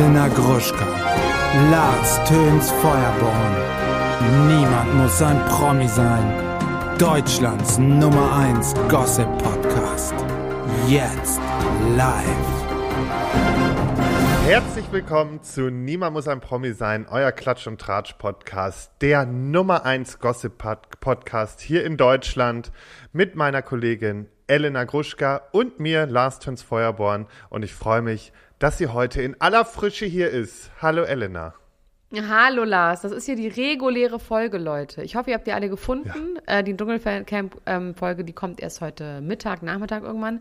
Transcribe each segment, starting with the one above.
Elena Gruschka, Lars Töns Feuerborn. Niemand muss ein Promi sein. Deutschlands Nummer 1 Gossip Podcast. Jetzt live. Herzlich willkommen zu Niemand muss ein Promi sein, euer Klatsch und Tratsch Podcast, der Nummer 1 Gossip Podcast hier in Deutschland mit meiner Kollegin Elena Gruschka und mir, Lars Töns Feuerborn. Und ich freue mich, dass sie heute in aller Frische hier ist. Hallo Elena. Hallo Lars, das ist hier die reguläre Folge, Leute. Ich hoffe, ihr habt die alle gefunden. Ja. Äh, die Dschungelcamp-Folge, ähm, die kommt erst heute Mittag, Nachmittag irgendwann.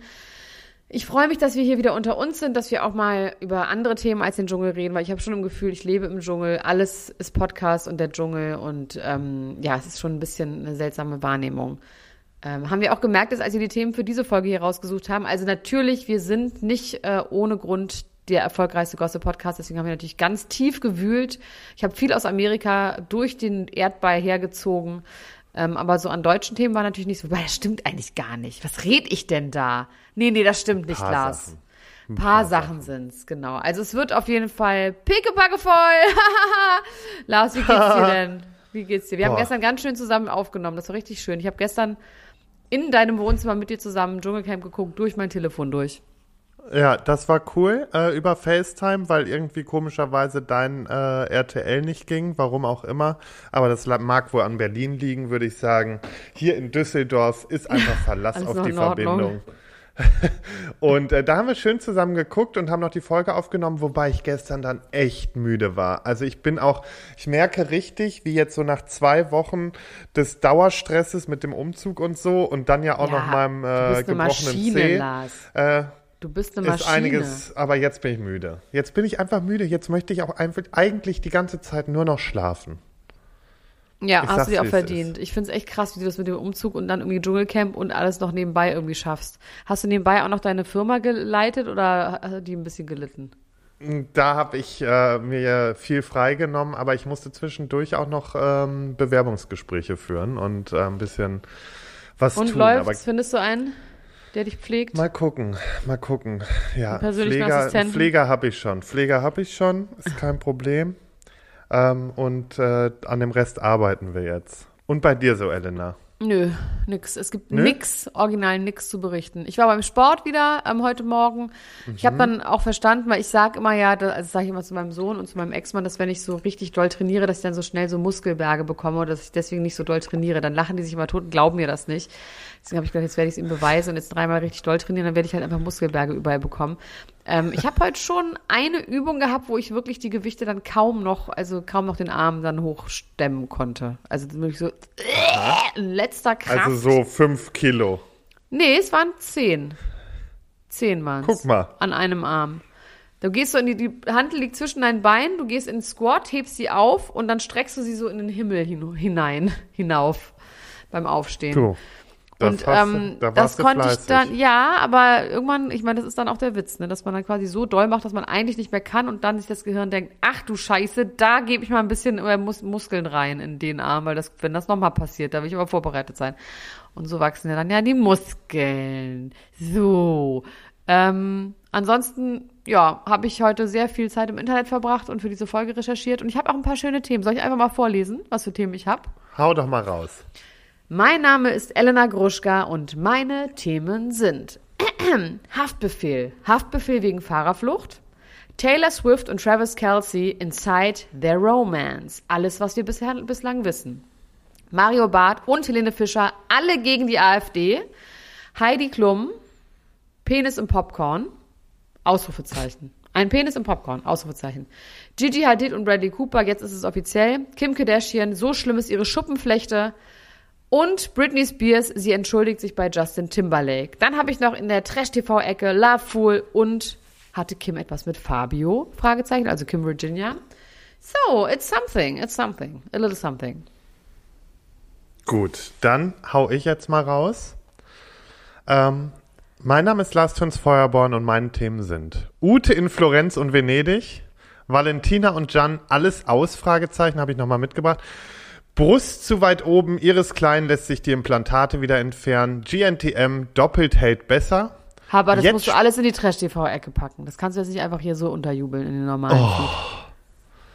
Ich freue mich, dass wir hier wieder unter uns sind, dass wir auch mal über andere Themen als den Dschungel reden, weil ich habe schon im Gefühl, ich lebe im Dschungel, alles ist Podcast und der Dschungel und ähm, ja, es ist schon ein bisschen eine seltsame Wahrnehmung. Ähm, haben wir auch gemerkt, dass als wir die Themen für diese Folge hier rausgesucht haben, also natürlich, wir sind nicht äh, ohne Grund der erfolgreichste Gossip-Podcast, deswegen haben wir natürlich ganz tief gewühlt. Ich habe viel aus Amerika durch den Erdball hergezogen, ähm, aber so an deutschen Themen war natürlich nicht so, weil das stimmt eigentlich gar nicht. Was red ich denn da? Nee, nee, das stimmt nicht, Lars. Sachen. Ein paar, paar Sachen, Sachen sind's, genau. Also es wird auf jeden Fall pickepacke voll. Lars, wie geht's dir denn? Wie geht's dir? Wir Boah. haben gestern ganz schön zusammen aufgenommen. Das war richtig schön. Ich habe gestern in deinem Wohnzimmer mit dir zusammen Dschungelcamp geguckt, durch mein Telefon durch. Ja, das war cool äh, über FaceTime, weil irgendwie komischerweise dein äh, RTL nicht ging, warum auch immer. Aber das mag wohl an Berlin liegen, würde ich sagen. Hier in Düsseldorf ist einfach Verlass auf die Verbindung. und äh, da haben wir schön zusammen geguckt und haben noch die Folge aufgenommen, wobei ich gestern dann echt müde war. Also ich bin auch, ich merke richtig, wie jetzt so nach zwei Wochen des Dauerstresses mit dem Umzug und so und dann ja auch ja, noch meinem äh, gebrochenen Maschine, Zeh. Lars. Äh, Du bist eine Maschine. Ist einiges, aber jetzt bin ich müde. Jetzt bin ich einfach müde. Jetzt möchte ich auch einfach eigentlich die ganze Zeit nur noch schlafen. Ja, ich hast du dir auch verdient. Ich finde es echt krass, wie du das mit dem Umzug und dann irgendwie Dschungelcamp und alles noch nebenbei irgendwie schaffst. Hast du nebenbei auch noch deine Firma geleitet oder hat die ein bisschen gelitten? Da habe ich äh, mir viel freigenommen, aber ich musste zwischendurch auch noch ähm, Bewerbungsgespräche führen und äh, ein bisschen was und tun. Und läuft, findest du einen, der dich pflegt? Mal gucken, mal gucken. Ja, Pfleger, Pfleger habe ich schon. Pfleger habe ich schon, ist kein Problem. Ähm, und äh, an dem Rest arbeiten wir jetzt. Und bei dir so, Elena? Nö, nix. Es gibt Nö? nix, original nix zu berichten. Ich war beim Sport wieder ähm, heute Morgen. Mhm. Ich habe dann auch verstanden, weil ich sage immer ja, das, also sage ich immer zu meinem Sohn und zu meinem Ex-Mann, dass wenn ich so richtig doll trainiere, dass ich dann so schnell so Muskelberge bekomme oder dass ich deswegen nicht so doll trainiere. Dann lachen die sich immer tot und glauben mir das nicht. Deswegen habe ich gedacht, jetzt werde ich es ihm beweisen und jetzt dreimal richtig doll trainieren, dann werde ich halt einfach Muskelberge überall bekommen. Ähm, ich habe heute schon eine Übung gehabt, wo ich wirklich die Gewichte dann kaum noch, also kaum noch den Arm dann hochstemmen konnte. Also wirklich so äh, letzter Kraft. Also so fünf Kilo. Nee, es waren zehn. Zehn waren Guck mal. An einem Arm. Du gehst so in die, die Hand liegt zwischen deinen Beinen, du gehst in den Squat, hebst sie auf und dann streckst du sie so in den Himmel hin, hinein, hinauf beim Aufstehen. Du. Das und ähm, da das konnte fleißig. ich dann, ja, aber irgendwann, ich meine, das ist dann auch der Witz, ne, dass man dann quasi so doll macht, dass man eigentlich nicht mehr kann und dann sich das Gehirn denkt, ach du Scheiße, da gebe ich mal ein bisschen äh, Mus Muskeln rein in den Arm, weil das, wenn das nochmal passiert, da will ich aber vorbereitet sein. Und so wachsen ja dann ja die Muskeln. So. Ähm, ansonsten, ja, habe ich heute sehr viel Zeit im Internet verbracht und für diese Folge recherchiert und ich habe auch ein paar schöne Themen. Soll ich einfach mal vorlesen, was für Themen ich habe? Hau doch mal raus. Mein Name ist Elena Gruschka und meine Themen sind Haftbefehl, Haftbefehl wegen Fahrerflucht, Taylor Swift und Travis Kelsey Inside Their Romance, alles, was wir bisher, bislang wissen. Mario Barth und Helene Fischer, alle gegen die AfD. Heidi Klum, Penis im Popcorn, Ausrufezeichen. Ein Penis im Popcorn, Ausrufezeichen. Gigi Hadid und Bradley Cooper, jetzt ist es offiziell. Kim Kardashian, so schlimm ist ihre Schuppenflechte. Und Britney Spears, sie entschuldigt sich bei Justin Timberlake. Dann habe ich noch in der Trash-TV-Ecke Love Fool und hatte Kim etwas mit Fabio? Fragezeichen, also Kim Virginia. So, it's something, it's something, a little something. Gut, dann hau ich jetzt mal raus. Ähm, mein Name ist Lars Töns Feuerborn und meine Themen sind Ute in Florenz und Venedig, Valentina und Jan, alles aus, Fragezeichen, habe ich nochmal mitgebracht. Brust zu weit oben, Iris Klein lässt sich die Implantate wieder entfernen. GNTM doppelt hält besser. Aber das Jetzt- musst du alles in die Trash-TV-Ecke packen. Das kannst du jetzt nicht einfach hier so unterjubeln in den normalen Oh.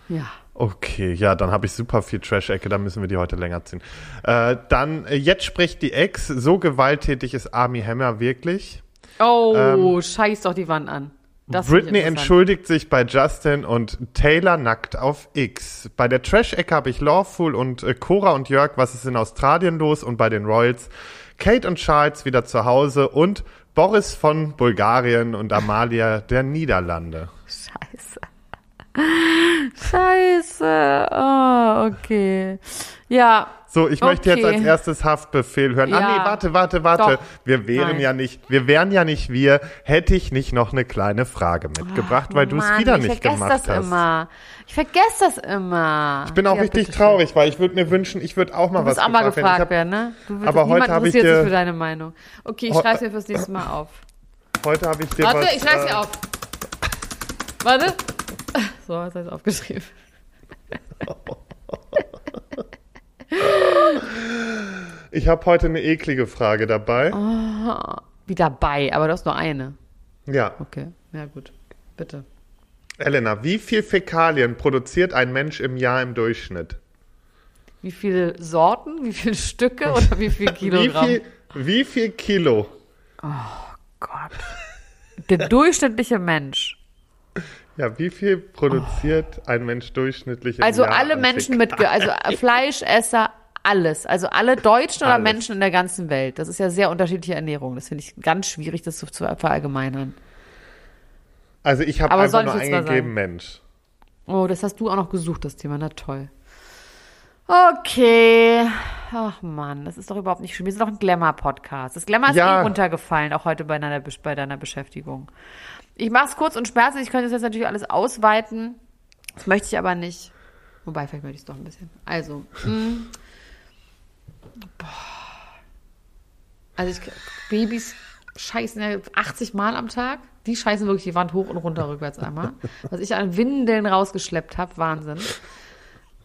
Feed. Ja. Okay, ja, dann habe ich super viel Trash-Ecke, dann müssen wir die heute länger ziehen. Äh, dann, äh, jetzt spricht die Ex, so gewalttätig ist Army Hammer wirklich. Oh, scheiß doch die Wand an. Das Britney entschuldigt sich bei Justin und Taylor nackt auf X. Bei der Trash-Ecke habe ich Lawful und äh, Cora und Jörg, was ist in Australien los? Und bei den Royals Kate und Charles wieder zu Hause und Boris von Bulgarien und Amalia der Niederlande. Scheiße. Scheiße. Oh, okay. Ja. So, ich möchte jetzt Okay. als erstes Haftbefehl hören. Ah Ja. nee, warte, warte, warte. Doch. Wir wären Nein. ja nicht, wir wären ja nicht wir, hätte ich nicht noch eine kleine Frage mitgebracht, weil du es wieder ich nicht vergesse gemacht das hast. immer. Ich vergesse das immer. Ich bin auch ja, richtig traurig, weil ich würde mir wünschen, ich würde auch mal Du was auch mal gefragt Ich hab- werden, ne? Du aber heute hab ich dir- für deine Meinung. Okay, ich schreibe mir fürs nächste Mal auf. Heute habe ich dir Warte, was, ich schreibe äh, sie auf. Warte. So, jetzt habe ich aufgeschrieben. Ich habe heute eine eklige Frage dabei. Oh. Wie dabei, aber du hast nur eine. Ja, Okay, ja gut. Bitte. Elena, wie viel Fäkalien produziert ein Mensch im Jahr im Durchschnitt? Wie viele Sorten, wie viele Stücke oder wie viel Wie Kilogramm? viel, wie viel Kilo? Gott. Der durchschnittliche Mensch. Ja, wie viel produziert ein Mensch durchschnittlich im Also Jahr alle Menschen mit, Ge- also Fleischesser, alles. Also alle Deutschen oder Alles. Menschen in der ganzen Welt. Das ist ja sehr unterschiedliche Ernährung. Das finde ich ganz schwierig, das zu, zu verallgemeinern. Also ich habe einfach nur eingegeben Mensch. Oh, das hast du auch noch gesucht, das Thema. Na toll. Okay. Ach Mann, das ist doch überhaupt nicht schlimm. Wir sind doch ein Glamour-Podcast. Das Glamour ist Ja. eh runtergefallen, auch heute bei deiner, bei deiner Beschäftigung. Ich mache es kurz und schmerzlich. Ich könnte das jetzt natürlich alles ausweiten. Das möchte ich aber nicht. Wobei, vielleicht möchte ich es doch ein bisschen. Also, mh. Boah. Also ich, Babys scheißen ja 80 Mal am Tag. Die scheißen wirklich die Wand hoch und runter rückwärts einmal. Was ich an Windeln rausgeschleppt habe, Wahnsinn.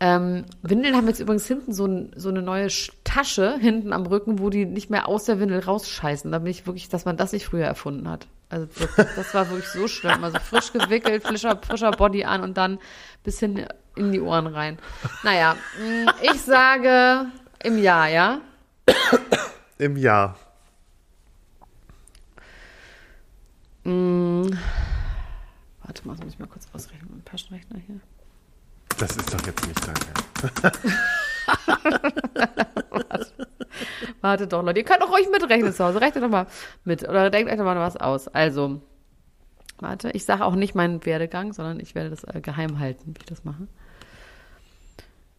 Ähm, Windeln haben jetzt übrigens hinten so, ein, so eine neue Sch- Tasche hinten am Rücken, wo die nicht mehr aus der Windel rausscheißen. Da bin ich wirklich, dass man das nicht früher erfunden hat. Also das, das war wirklich so schlimm. Also frisch gewickelt, frischer, frischer Body an und dann bis hin in die Ohren rein. Naja, mh, ich sage im Jahr, ja? Im Jahr. Warte mal, das muss ich mal kurz ausrechnen mit dem Taschenrechner hier. Das ist doch jetzt nicht dein Ernst. Warte doch, Leute. Ihr könnt auch ruhig mitrechnen zu Hause. Rechnet doch mal mit. Oder denkt euch doch mal was aus. Also, warte. Ich sage auch nicht meinen Werdegang, sondern ich werde das äh, geheim halten, wie ich das mache.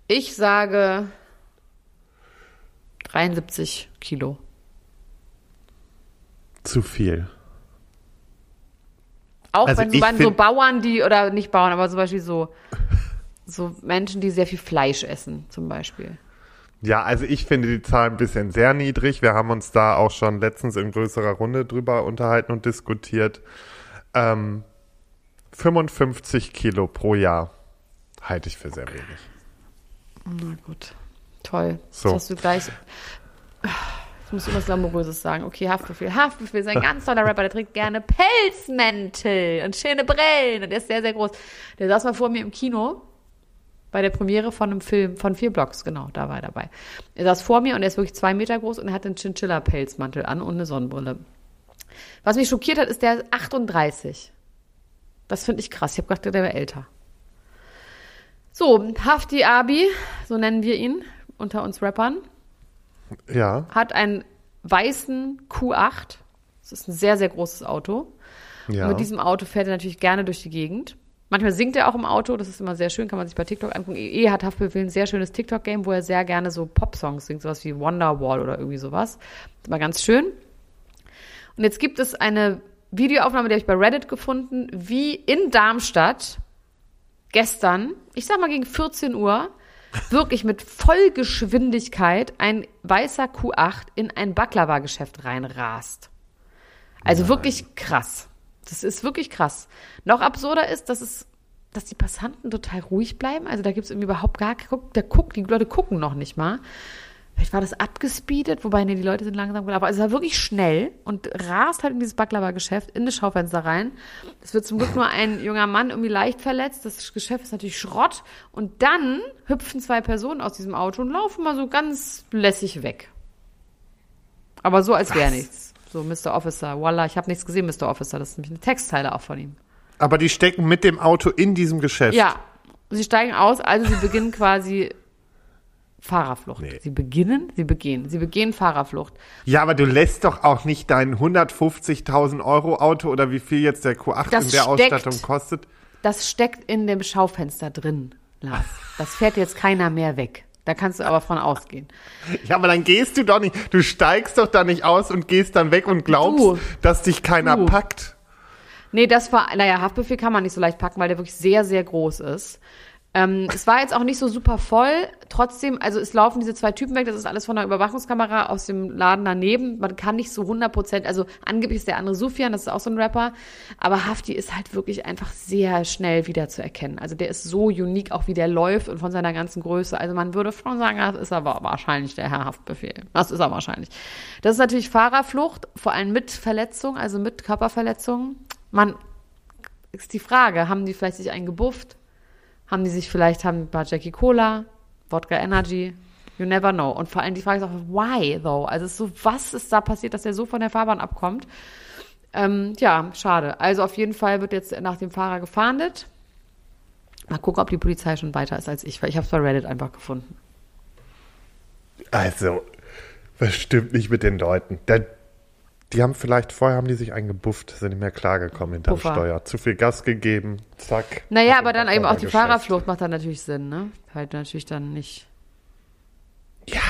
Ich sage 73 Kilo. Zu viel. Auch Also wenn so, so Bauern, die, oder nicht Bauern, aber zum Beispiel so, so Menschen, die sehr viel Fleisch essen, zum Beispiel. Ja, also ich finde die Zahl ein bisschen sehr niedrig. Wir haben uns da auch schon letztens in größerer Runde drüber unterhalten und diskutiert. Ähm, 55 Kilo pro Jahr halte ich für sehr wenig. Na gut. Toll. So. Jetzt hast du gleich. Ich muss irgendwas Glamouröses sagen. Okay, Haftbefehl. Haftbefehl ist ein ganz toller Rapper, der trägt gerne Pelzmäntel und schöne Brillen und der ist sehr, sehr groß. Der saß mal vor mir im Kino bei der Premiere von einem Film von vier Blocks, genau, da war er dabei. Er saß vor mir und er ist wirklich zwei Meter groß und er hat einen Chinchilla-Pelzmantel an und eine Sonnenbrille. Was mich schockiert hat, ist der ist 38. Das finde ich krass. Ich habe gedacht, der wäre älter. So, Hafti Abi, so nennen wir ihn unter uns Rappern, Ja, hat einen weißen Q8. Das ist ein sehr, sehr großes Auto. ja. Und mit diesem Auto fährt er natürlich gerne durch die Gegend. Manchmal singt er auch im Auto, das ist immer sehr schön, kann man sich bei TikTok angucken. Eh hat Haftbefehl ein sehr schönes TikTok-Game, wo er sehr gerne so Pop-Songs singt, sowas wie Wonderwall oder irgendwie sowas. Das ist immer ganz schön. Und jetzt gibt es eine Videoaufnahme, die habe ich bei Reddit gefunden, wie in Darmstadt gestern, ich sag mal gegen 14 Uhr, wirklich mit Vollgeschwindigkeit ein weißer Q8 in ein Baklava-Geschäft reinrast. Also wirklich krass. Das ist wirklich krass. Noch absurder ist, dass es, dass die Passanten total ruhig bleiben. Also da gibt es irgendwie überhaupt gar, da guckt, die Leute gucken noch nicht mal. Vielleicht war das abgespeedet, wobei, nee, die Leute sind langsam gelaufen. Also es war wirklich schnell und rast halt in dieses Baklava-Geschäft, in das Schaufenster rein. Es wird zum Glück nur ein junger Mann irgendwie leicht verletzt. Das Geschäft ist natürlich Schrott. Und dann hüpfen zwei Personen aus diesem Auto und laufen mal so ganz lässig weg. Aber so, als wäre nichts. So, Mr. Officer. Voila, ich habe nichts gesehen, Mr. Officer. Das ist nämlich eine Textzeile auch von ihm. Aber die stecken mit dem Auto in diesem Geschäft. Ja, sie steigen aus, also sie beginnen quasi Fahrerflucht. Nee. Sie beginnen, sie begehen, sie begehen Fahrerflucht. Ja, aber du lässt doch auch nicht dein 150.000 Euro Auto oder wie viel jetzt der Q8 Das in der steckt- Ausstattung kostet. Das steckt in dem Schaufenster drin, Lars. Das fährt jetzt keiner mehr weg. Da kannst du aber von ausgehen. Ja, aber dann gehst du doch nicht, du steigst doch da nicht aus und gehst dann weg und glaubst, Du. dass dich keiner Du. packt. Nee, das war, naja, Haftbefehl kann man nicht so leicht packen, weil der wirklich sehr, sehr groß ist. Ähm, es war jetzt auch nicht so super voll. Trotzdem, also es laufen diese zwei Typen weg. Das ist alles von der Überwachungskamera aus dem Laden daneben. Man kann nicht so 100 Prozent, also angeblich ist der andere Sufian, das ist auch so ein Rapper. Aber Hafti ist halt wirklich einfach sehr schnell wieder zu erkennen. Also der ist so unique, auch wie der läuft und von seiner ganzen Größe. Also man würde schon sagen, das ist aber wahrscheinlich der Herr Haftbefehl. Das ist er wahrscheinlich. Das ist natürlich Fahrerflucht, vor allem mit Verletzung, also mit Körperverletzungen. Man ist die Frage, haben die vielleicht sich einen gebufft? Haben die sich vielleicht, haben ein paar Jackie Cola, Wodka Energy? You never know. Und vor allem die Frage ist auch, why though? Also ist so, was ist da passiert, dass er so von der Fahrbahn abkommt? Ähm, ja, schade. Also auf jeden Fall wird jetzt nach dem Fahrer gefahndet. Mal gucken, ob die Polizei schon weiter ist als ich, weil ich habe es bei Reddit einfach gefunden. Also, was stimmt nicht mit den Leuten? Da, die haben vielleicht, vorher haben die sich eingebufft, sind nicht mehr klargekommen hinterm Puffer. Steuer. Zu viel Gas gegeben, zack. Naja, aber dann eben auch die Geschäft. Fahrerflucht macht dann natürlich Sinn, ne? Halt natürlich dann nicht. Ja,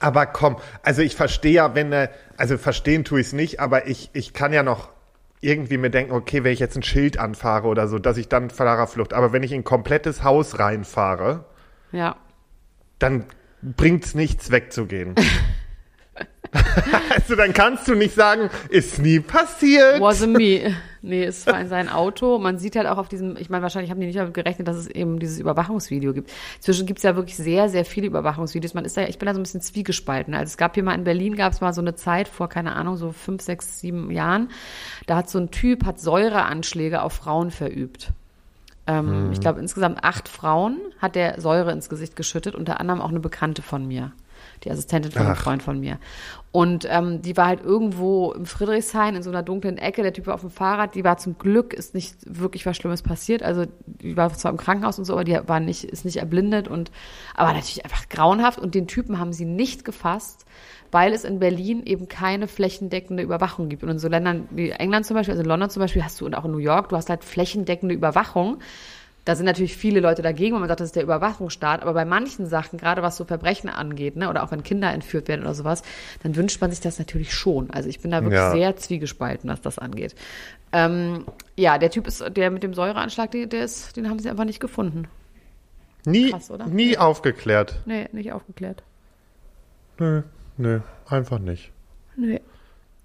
aber komm, also ich verstehe ja, wenn, äh, also verstehen tue ich es nicht, aber ich, ich kann ja noch irgendwie mir denken, okay, wenn ich jetzt ein Schild anfahre oder so, dass ich dann Fahrerflucht, aber wenn ich in ein komplettes Haus reinfahre, Ja. dann bringt's nichts wegzugehen. also dann kannst du nicht sagen, ist nie passiert. Wasn't me. Nee, es war in sein Auto. Man sieht halt auch auf diesem, ich meine, wahrscheinlich haben die nicht damit gerechnet, dass es eben dieses Überwachungsvideo gibt. Inzwischen gibt es ja wirklich sehr, sehr viele Überwachungsvideos. Man ist da, ich bin da so ein bisschen zwiegespalten. Also es gab hier mal in Berlin, gab es mal so eine Zeit vor, keine Ahnung, so fünf, sechs, sieben Jahren. Da hat so ein Typ, hat Säureanschläge auf Frauen verübt. Ähm, Ich glaube, insgesamt acht Frauen hat der Säure ins Gesicht geschüttet, unter anderem auch eine Bekannte von mir, die Assistentin von einem. Freund von mir. Und ähm, die war halt irgendwo im Friedrichshain in so einer dunklen Ecke, der Typ war auf dem Fahrrad, die war zum Glück, ist nicht wirklich was Schlimmes passiert, also die war zwar im Krankenhaus und so, aber die war nicht, ist nicht erblindet und, aber natürlich einfach grauenhaft und den Typen haben sie nicht gefasst, weil es in Berlin eben keine flächendeckende Überwachung gibt. Und in so Ländern wie England zum Beispiel, also in London zum Beispiel hast du und auch in New York, du hast halt flächendeckende Überwachung. Da sind natürlich viele Leute dagegen, weil man sagt, das ist der Überwachungsstaat. Aber bei manchen Sachen, gerade was so Verbrechen angeht, ne, oder auch wenn Kinder entführt werden oder sowas, dann wünscht man sich das natürlich schon. Also ich bin da wirklich Ja. sehr zwiegespalten, was das angeht. Ähm, ja, der Typ ist, der mit dem Säureanschlag, der, der ist, den haben sie einfach nicht gefunden. nie, krass, nie aufgeklärt. Nee, nicht aufgeklärt. Nö, nö, einfach nicht. Nee.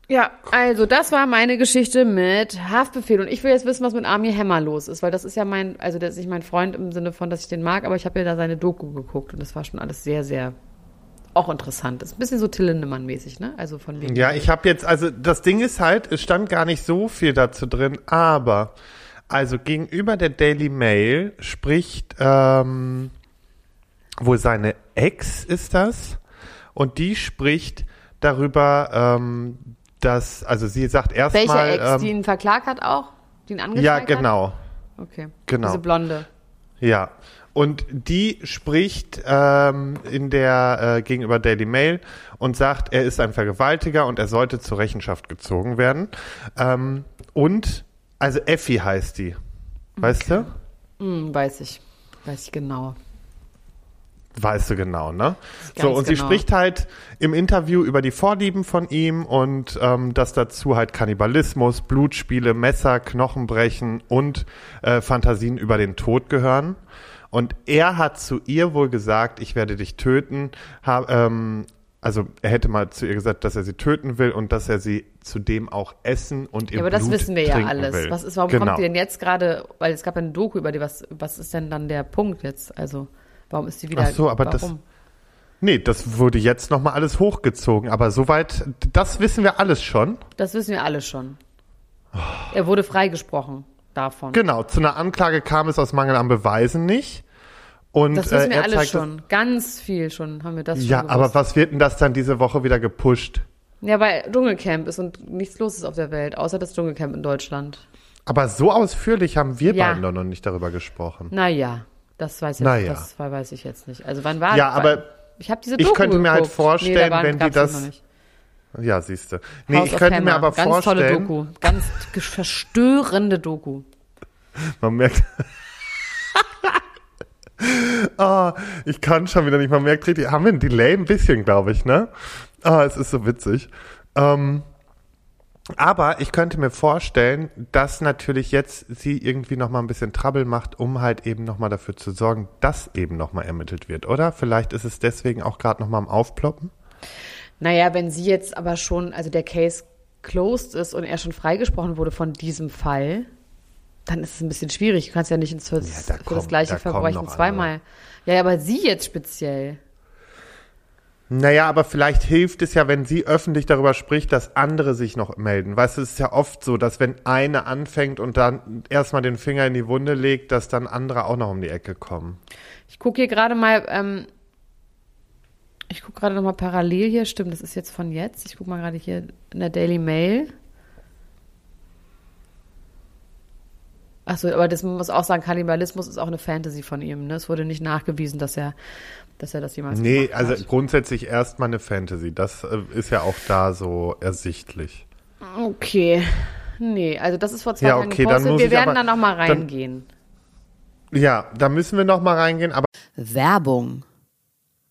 Ja, also das war meine Geschichte mit Haftbefehl. Und ich will jetzt wissen, was mit Army Hammer los ist, weil das ist ja mein, also der ist nicht mein Freund im Sinne von, dass ich den mag, aber ich habe ja da seine Doku geguckt und das war schon alles sehr, sehr auch interessant. Das ist ein bisschen so Till Lindemann-mäßig, ne? Also von wegen. Ja, ich habe jetzt, also das Ding ist halt, es stand gar nicht so viel dazu drin, aber also gegenüber der Daily Mail spricht ähm, wohl seine Ex ist das und die spricht darüber, ähm, dass, also sie sagt erstmal, Ex, die ähm, ihn verklagt hat auch? Die ihn angezeigt ja hat? genau, Okay. Genau. Diese Blonde. Ja, und die spricht ähm, in der äh, gegenüber Daily Mail und sagt, er ist ein Vergewaltiger und er sollte zur Rechenschaft gezogen werden. Ähm, und also Effi heißt die, weißt du? Hm, weiß ich. Weiß ich genau. Weißt du genau, ne? So, und sie genau. spricht halt im Interview über die Vorlieben von ihm und ähm, dass dazu halt Kannibalismus, Blutspiele, Messer, Knochenbrechen und äh, Fantasien über den Tod gehören. Und er hat zu ihr wohl gesagt, ich werde dich töten. Ha, ähm, also er hätte mal zu ihr gesagt, dass er sie töten will und dass er sie zudem auch essen und ihr Ja, aber das wissen wir ja alles. Will. Was ist, warum genau. kommt die denn jetzt gerade, weil es gab ja eine Doku über die, was, was ist denn dann der Punkt jetzt? Also, warum ist sie wieder, Ach so, aber das- warum? Nee, das wurde jetzt nochmal alles hochgezogen, aber soweit, das wissen wir alles schon. Das wissen wir alle schon. Er wurde freigesprochen davon. Genau, zu einer Anklage kam es aus Mangel an Beweisen nicht. Und, Das wissen äh, wir er alle schon. Ganz viel schon haben wir das Das, schon ja, aber was wird denn das dann diese Woche wieder gepusht? Ja, weil Dschungelcamp ist und nichts los ist auf der Welt, außer das Dschungelcamp in Deutschland. Aber so ausführlich haben wir Ja. beiden doch noch nicht darüber gesprochen. Naja, das weiß, jetzt, Naja. das weiß ich jetzt nicht. Also wann war Ja, wann, aber ich habe diese ich Doku könnte mir halt geguckt. vorstellen, nee, wenn die das-. Ja, siehst du. Nee, House ich könnte mir Hammer. aber Ganz tolle vorstellen, Doku. Ganz verstörende Doku. man merkt, Ah, ich kann schon wieder nicht, man merkt richtig, haben wir ein Delay ein bisschen, glaube ich, ne? Ah, es ist so witzig. Ähm, aber ich könnte mir vorstellen, dass natürlich jetzt sie irgendwie noch mal ein bisschen Trouble macht, um halt eben noch mal dafür zu sorgen, dass eben noch mal ermittelt wird, oder? Vielleicht ist es deswegen auch gerade noch mal am Aufploppen. Naja, wenn sie jetzt aber schon, also der Case closed ist und er schon freigesprochen wurde von diesem Fall, dann ist es ein bisschen schwierig. Du kannst ja nicht ins, Ja, für das kommen- gleiche Verbrechen zweimal. Ja, aber sie jetzt speziell. Naja, aber vielleicht hilft es ja, wenn sie öffentlich darüber spricht, dass andere sich noch melden. Weißt du, es ist ja oft so, dass wenn eine anfängt und dann erstmal den Finger in die Wunde legt, dass dann andere auch noch um die Ecke kommen. Ich gucke hier gerade mal, ähm, ich gucke gerade noch mal parallel hier. Stimmt, das ist jetzt von jetzt. Ich gucke mal gerade hier in der Daily Mail. Achso, aber das man muss auch sagen, Kannibalismus ist auch eine Fantasy von ihm. Ne? Es wurde nicht nachgewiesen, dass er, dass er das jemals Nee, gemacht also hat. grundsätzlich erstmal eine Fantasy. Das äh, ist ja auch da so ersichtlich. Okay. Nee, also das ist vor zwei Ja, Tagen okay, dann gepostet. muss Wir werden aber- da noch mal dann- reingehen. Ja, da müssen wir noch mal reingehen, aber Werbung.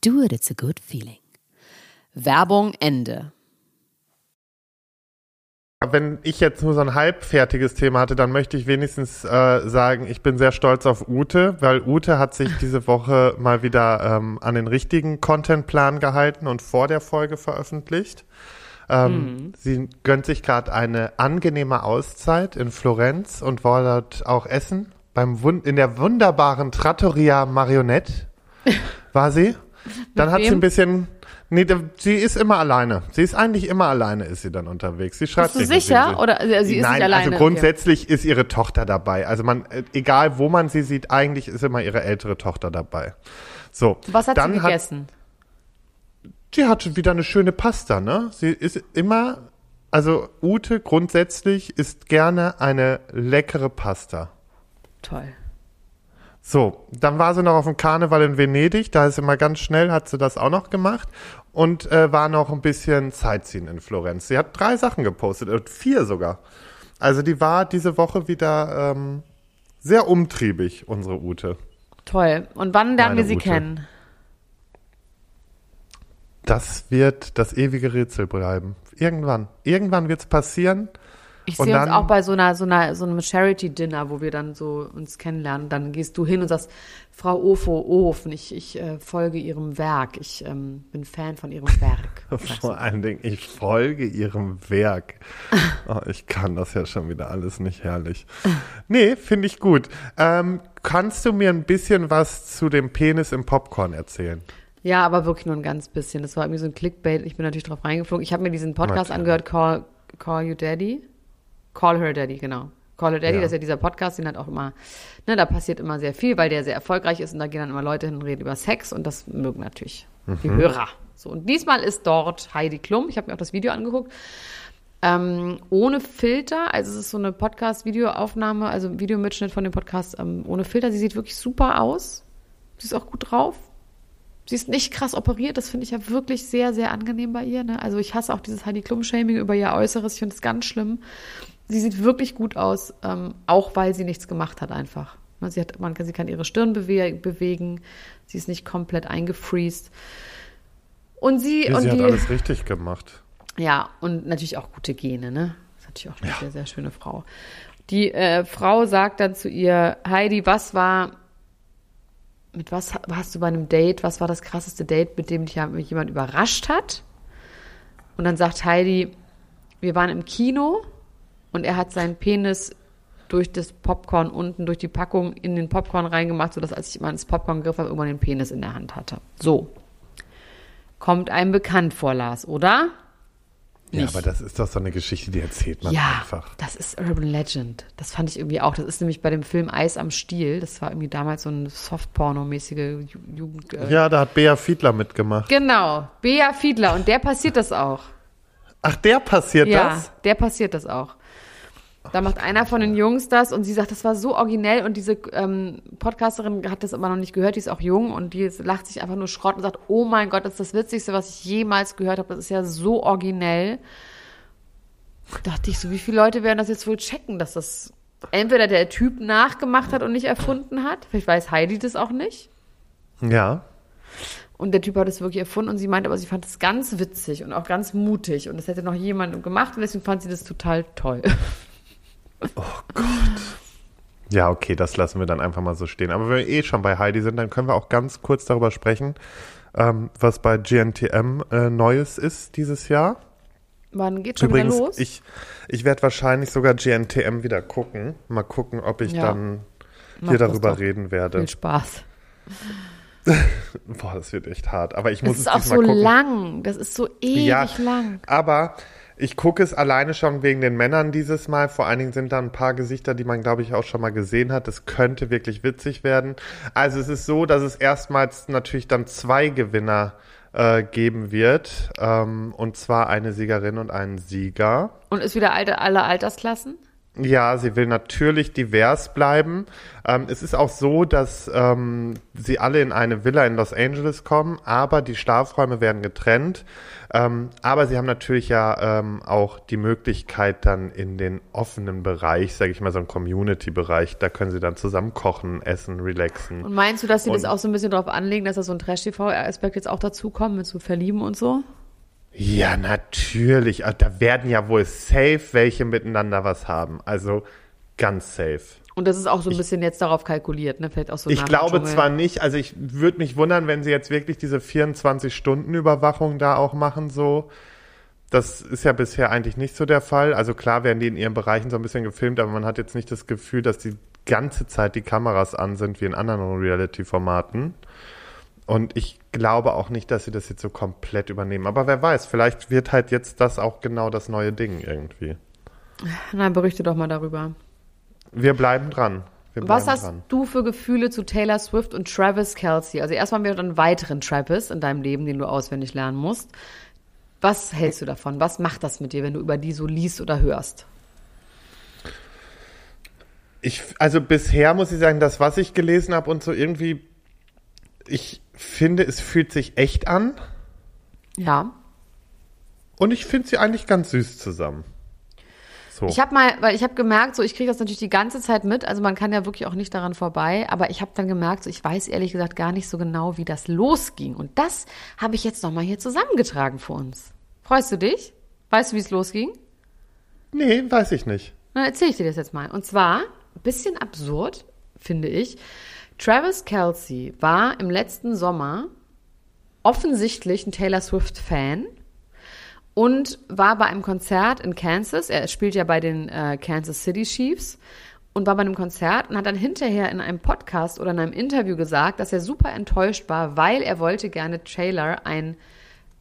Do it, it's a good feeling. Werbung Ende. Wenn ich jetzt nur so ein halbfertiges Thema hatte, dann möchte ich wenigstens äh, sagen, ich bin sehr stolz auf Ute, weil Ute hat sich diese Woche mal wieder ähm, an den richtigen Contentplan gehalten und vor der Folge veröffentlicht. Ähm, mhm. Sie gönnt sich gerade eine angenehme Auszeit in Florenz und war dort auch essen. Beim Wund in der wunderbaren Trattoria Marionette war sie. Dann hat sie ein bisschen. Nee, sie ist immer alleine. Sie ist eigentlich immer alleine, ist sie dann unterwegs. Sie schreibt Bist du sicher? Sie, Oder also sie ist nein, nicht alleine? Also grundsätzlich okay. ist ihre Tochter dabei. Also man, äh, egal wo man sie sieht, eigentlich ist immer ihre ältere Tochter dabei. So. Was hat sie gegessen? Hat, sie hat schon wieder eine schöne Pasta, ne? Sie ist immer, also Ute grundsätzlich isst gerne eine leckere Pasta. Toll. So, dann war sie noch auf dem Karneval in Venedig, da ist immer ganz schnell, hat sie das auch noch gemacht und äh, war noch ein bisschen Sightseeing in Florenz. Sie hat drei Sachen gepostet, äh, vier sogar. Also die war diese Woche wieder ähm, sehr umtriebig, unsere Ute. Toll. Und wann lernen wir sie Ute. kennen? Das wird das ewige Rätsel bleiben. Irgendwann. Irgendwann wird es passieren. Ich sehe uns auch bei so einer, so einer, so einem Charity-Dinner, wo wir dann so uns kennenlernen. Dann gehst du hin und sagst, Frau Ofo Ofen, ich, ich äh, folge ihrem Werk. Ich ähm, bin Fan von ihrem Werk. Vor allen Dingen, ich folge ihrem Werk. Oh, ich kann das ja schon wieder alles nicht herrlich. Nee, finde ich gut. Ähm, kannst du mir ein bisschen was zu dem Penis im Popcorn erzählen? Ja, aber wirklich nur ein ganz bisschen. Das war irgendwie so ein Clickbait. Ich bin natürlich drauf reingeflogen. Ich habe mir diesen Podcast okay. angehört, Call, Call You Daddy. Call Her Daddy, genau. Call Her Daddy, ja. das ist ja dieser Podcast, den hat auch immer, ne, da passiert immer sehr viel, weil der sehr erfolgreich ist und da gehen dann immer Leute hin und reden über Sex und das mögen natürlich mhm. die Hörer. So, und diesmal ist dort Heidi Klum, ich habe mir auch das Video angeguckt, ähm, ohne Filter, also es ist so eine Podcast-Videoaufnahme, also Videomitschnitt von dem Podcast ähm, ohne Filter. Sie sieht wirklich super aus. Sie ist auch gut drauf. Sie ist nicht krass operiert, das finde ich ja wirklich sehr, sehr angenehm bei ihr. Ne? Also ich hasse auch dieses Heidi Klum-Shaming über ihr Äußeres, ich finde es ganz schlimm sie sieht wirklich gut aus, ähm, auch weil sie nichts gemacht hat einfach. Ne, sie, hat, man kann, sie kann ihre Stirn bewe bewegen, sie ist nicht komplett eingefriest. Und sie, ja, und sie die, hat alles richtig gemacht. Ja, und natürlich auch gute Gene, ne? Das ist natürlich auch eine ja. sehr, sehr schöne Frau. Die äh, Frau sagt dann zu ihr, Heidi, was war, mit was warst du bei einem Date? Was war das krasseste Date, mit dem dich jemand überrascht hat? Und dann sagt Heidi, wir waren im Kino und er hat seinen Penis durch das Popcorn unten, durch die Packung in den Popcorn reingemacht, sodass als ich immer ins Popcorn griff, habe, irgendwann den Penis in der Hand hatte. So. Kommt einem bekannt vor, Lars, oder? Nicht. Ja, aber das ist doch so eine Geschichte, die erzählt man ja, einfach. Das ist Urban Legend. Das fand ich irgendwie auch. Das ist nämlich bei dem Film Eis am Stiel. Das war irgendwie damals so eine Softporno-mäßige Jugend. Äh ja, da hat Bea Fiedler mitgemacht. Genau, Bea Fiedler. Und der passiert das auch. Ach, der passiert ja, das? Ja, der passiert das auch. Da macht einer von den Jungs das und sie sagt, das war so originell und diese ähm, Podcasterin hat das aber noch nicht gehört, die ist auch jung und die lacht sich einfach nur Schrott und sagt, oh mein Gott, das ist das Witzigste, was ich jemals gehört habe, das ist ja so originell. Da dachte ich so, wie viele Leute werden das jetzt wohl checken, dass das entweder der Typ nachgemacht hat und nicht erfunden hat, vielleicht weiß Heidi das auch nicht. Ja. Und der Typ hat es wirklich erfunden und sie meinte aber, sie fand es ganz witzig und auch ganz mutig und das hätte noch jemand gemacht und deswegen fand sie das total toll. Oh Gott. Ja, okay, das lassen wir dann einfach mal so stehen. Aber wenn wir eh schon bei Heidi sind, dann können wir auch ganz kurz darüber sprechen, ähm, was bei GNTM äh, Neues ist dieses Jahr. Wann geht schon Übrigens, wieder los? Ich, ich werde wahrscheinlich sogar GNTM wieder gucken. Mal gucken, ob ich ja. dann Mach hier darüber reden werde. Viel Spaß. Boah, das wird echt hart. Aber ich muss das es ist auch so gucken. lang. Das ist so ewig ja, lang. Aber ich gucke es alleine schon wegen den Männern dieses Mal. Vor allen Dingen sind da ein paar Gesichter, die man, glaube ich, auch schon mal gesehen hat. Das könnte wirklich witzig werden. Also es ist so, dass es erstmals natürlich dann zwei Gewinner äh, geben wird. Ähm, und zwar eine Siegerin und einen Sieger. Und ist wieder alte, alle Altersklassen? Ja, sie will natürlich divers bleiben. Ähm, es ist auch so, dass ähm, sie alle in eine Villa in Los Angeles kommen, aber die Schlafräume werden getrennt. Ähm, aber sie haben natürlich ja ähm, auch die Möglichkeit dann in den offenen Bereich, sage ich mal so ein Community-Bereich, da können sie dann zusammen kochen, essen, relaxen. Und meinst du, dass sie Und- das auch so ein bisschen darauf anlegen, dass da so ein Trash-TV-Aspekt jetzt auch dazukommt, mit so Verlieben und so? Ja, natürlich. Also, Da werden ja wohl safe welche miteinander was haben. Also ganz safe. Und das ist auch so ein bisschen jetzt darauf kalkuliert, ne? Vielleicht auch so Ich glaube zwar nicht, also ich würde mich wundern, wenn sie jetzt wirklich diese 24-Stunden-Überwachung da auch machen, so. Das ist ja bisher eigentlich nicht so der Fall. Also klar werden die in ihren Bereichen so ein bisschen gefilmt, aber man hat jetzt nicht das Gefühl, dass die ganze Zeit die Kameras an sind wie in anderen Reality-Formaten. Und ich glaube auch nicht, dass sie das jetzt so komplett übernehmen. Aber wer weiß, vielleicht wird halt jetzt das auch genau das neue Ding irgendwie. Nein, berichte doch mal darüber. Wir bleiben dran. Wir bleiben Was hast dran. du für Gefühle zu Taylor Swift und Travis Kelsey? Also erstmal haben wir einen weiteren Travis in deinem Leben, den du auswendig lernen musst. Was hältst du davon? Was macht das mit dir, wenn du über die so liest oder hörst? Ich, also bisher muss ich sagen, das, was ich gelesen habe und so irgendwie, ich finde, es fühlt sich echt an Ja. und ich finde sie eigentlich ganz süß zusammen. So. Ich habe mal, weil ich habe gemerkt, so ich kriege das natürlich die ganze Zeit mit, also man kann ja wirklich auch nicht daran vorbei, aber ich habe dann gemerkt, so ich weiß ehrlich gesagt gar nicht so genau, wie das losging und das habe ich jetzt nochmal hier zusammengetragen für uns. Freust du dich? Weißt du, wie es losging? nee, weiß ich nicht. Na, erzähle ich dir das jetzt mal. Und zwar, ein bisschen absurd, finde ich. Travis Kelsey war im letzten Sommer offensichtlich ein Taylor Swift-Fan und war bei einem Konzert in Kansas. Er spielt ja bei den äh, Kansas City Chiefs und war bei einem Konzert und hat dann hinterher in einem Podcast oder in einem Interview gesagt, dass er super enttäuscht war, weil er wollte gerne Taylor ein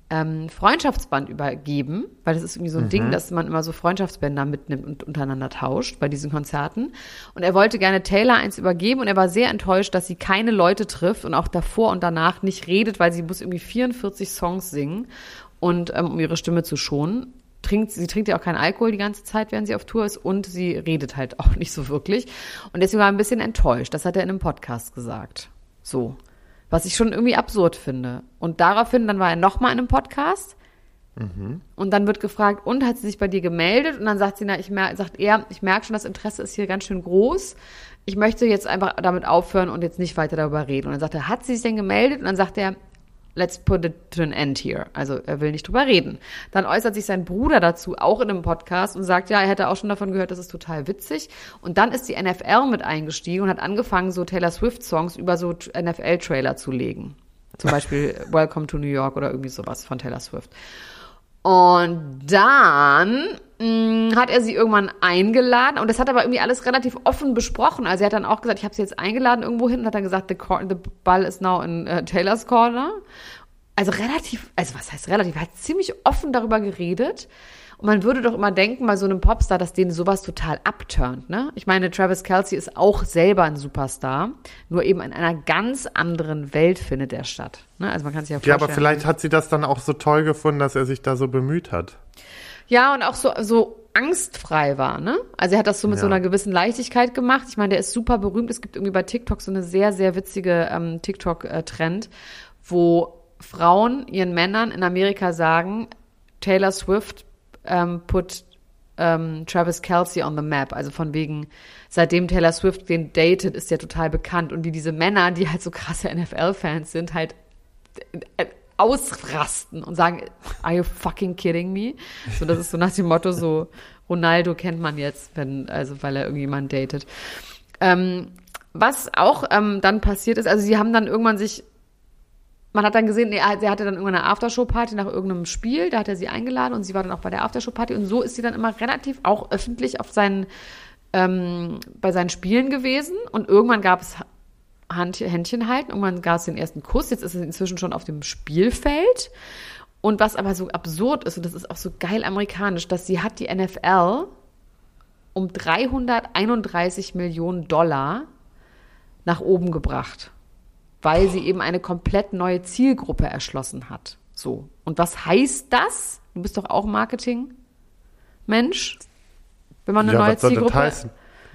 ähm, Freundschaftsband übergeben, weil das ist irgendwie so ein Ding, dass man immer so Freundschaftsbänder mitnimmt und untereinander tauscht bei diesen Konzerten. Und er wollte gerne Taylor eins übergeben und er war sehr enttäuscht, dass sie keine Leute trifft und auch davor und danach nicht redet, weil sie muss irgendwie 44 Songs singen und ähm, um ihre Stimme zu schonen. Trinkt, sie trinkt ja auch keinen Alkohol die ganze Zeit, während sie auf Tour ist und sie redet halt auch nicht so wirklich. Und deswegen war er ein bisschen enttäuscht. Das hat er in einem Podcast gesagt. So. Was ich schon irgendwie absurd finde. Und daraufhin, dann war er nochmal in einem Podcast. Und dann wird gefragt, und hat sie sich bei dir gemeldet? Und dann sagt sie, na, ich mer sagt er, ich merke schon, das Interesse ist hier ganz schön groß. Ich möchte jetzt einfach damit aufhören und jetzt nicht weiter darüber reden. Und dann sagt er, hat sie sich denn gemeldet? Und dann sagt er, let's put it to an end here. Also er will nicht drüber reden. Dann äußert sich sein Bruder dazu, auch in einem Podcast, und sagt, ja, er hätte auch schon davon gehört, das ist total witzig. Und dann ist die NFL mit eingestiegen und hat angefangen, so Taylor Swift-Songs über so NFL-Trailer zu legen. Zum Beispiel Welcome to New York oder irgendwie sowas von Taylor Swift. Und dann mh, hat er sie irgendwann eingeladen und das hat aber irgendwie alles relativ offen besprochen. Also er hat dann auch gesagt, ich habe sie jetzt eingeladen irgendwo hin und hat dann gesagt, the, the ball is now in äh, Taylor's Corner. Also relativ, also was heißt relativ, er hat ziemlich offen darüber geredet. Und man würde doch immer denken, bei so einem Popstar, dass denen sowas total abturnt, ne? Ich meine, Travis Kelsey ist auch selber ein Superstar, nur eben in einer ganz anderen Welt findet er statt. Ne? Also man kann sich ja Ja, vorstellen. aber vielleicht hat sie das dann auch so toll gefunden, dass er sich da so bemüht hat. Ja, und auch so, so angstfrei war, ne? Also er hat das so mit so Ja. einer gewissen Leichtigkeit gemacht. Ich meine, der ist super berühmt. Es gibt irgendwie bei TikTok so eine sehr, sehr witzige ähm, TikTok-Trend, wo Frauen ihren Männern in Amerika sagen, Taylor Swift ähm, put ähm, Travis Kelsey on the map. Also von wegen, seitdem Taylor Swift den datet, ist der total bekannt. Und wie diese Männer, die halt so krasse NFL-Fans sind, halt äh, ausrasten und sagen, are you fucking kidding me? So, das ist so nach dem Motto so, Ronaldo kennt man jetzt, wenn, also weil er irgendjemand datet. Ähm, was auch ähm, dann passiert ist, also sie haben dann irgendwann sich, man hat dann gesehen, er er hatte dann irgendwann eine Aftershow-Party nach irgendeinem Spiel, da hat er sie eingeladen und sie war dann auch bei der Aftershow-Party und so ist sie dann immer relativ auch öffentlich auf seinen, ähm, bei seinen Spielen gewesen und irgendwann gab es Händchen halten. Irgendwann gab es den ersten Kuss. Jetzt ist es inzwischen schon auf dem Spielfeld. Und was aber so absurd ist, und das ist auch so geil amerikanisch, dass sie hat die NFL um 331 Millionen Dollar nach oben gebracht, weil sie eben eine komplett neue Zielgruppe erschlossen hat. So. Und was heißt das? Du bist doch auch Marketing-Mensch. Wenn man eine ja, neue was soll Zielgruppe. das heißen?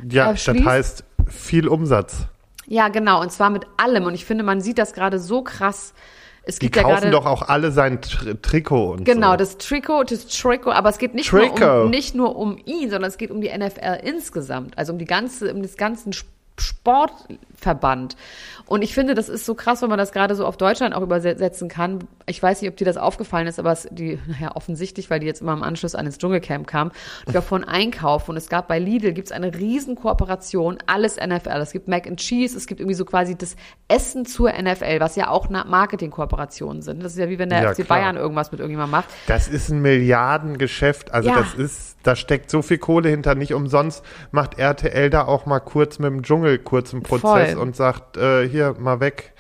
Ja, das heißt viel Umsatz. Ja, genau. Und zwar mit allem. Und ich finde, man sieht das gerade so krass. Es Die gibt ja kaufen gerade. doch auch alle sein Tr Trikot und Genau, so. das Trikot, das Trikot, aber es geht nicht nur, um, nicht nur um ihn, sondern es geht um die NFL insgesamt, also um die ganze, um das ganzen Sportverband. Und ich finde, das ist so krass, wenn man das gerade so auf Deutschland auch übersetzen kann. Ich weiß nicht, ob dir das aufgefallen ist, aber es, die, naja, offensichtlich, weil die jetzt immer im Anschluss an das Dschungelcamp kam. War vorhin einkaufen und es gab bei Lidl gibt's eine riesen Kooperation, alles NFL. Es gibt Mac and Cheese, es gibt irgendwie so quasi das Essen zur NFL, was ja auch Marketingkooperationen sind. Das ist ja wie wenn der Ja, FC klar. Bayern irgendwas mit irgendjemandem macht. Das ist ein Milliardengeschäft. Also Ja. das ist, da steckt so viel Kohle hinter. Nicht umsonst macht RTL da auch mal kurz mit dem Dschungel kurzen Prozess Voll. und sagt, äh, hier mal weg.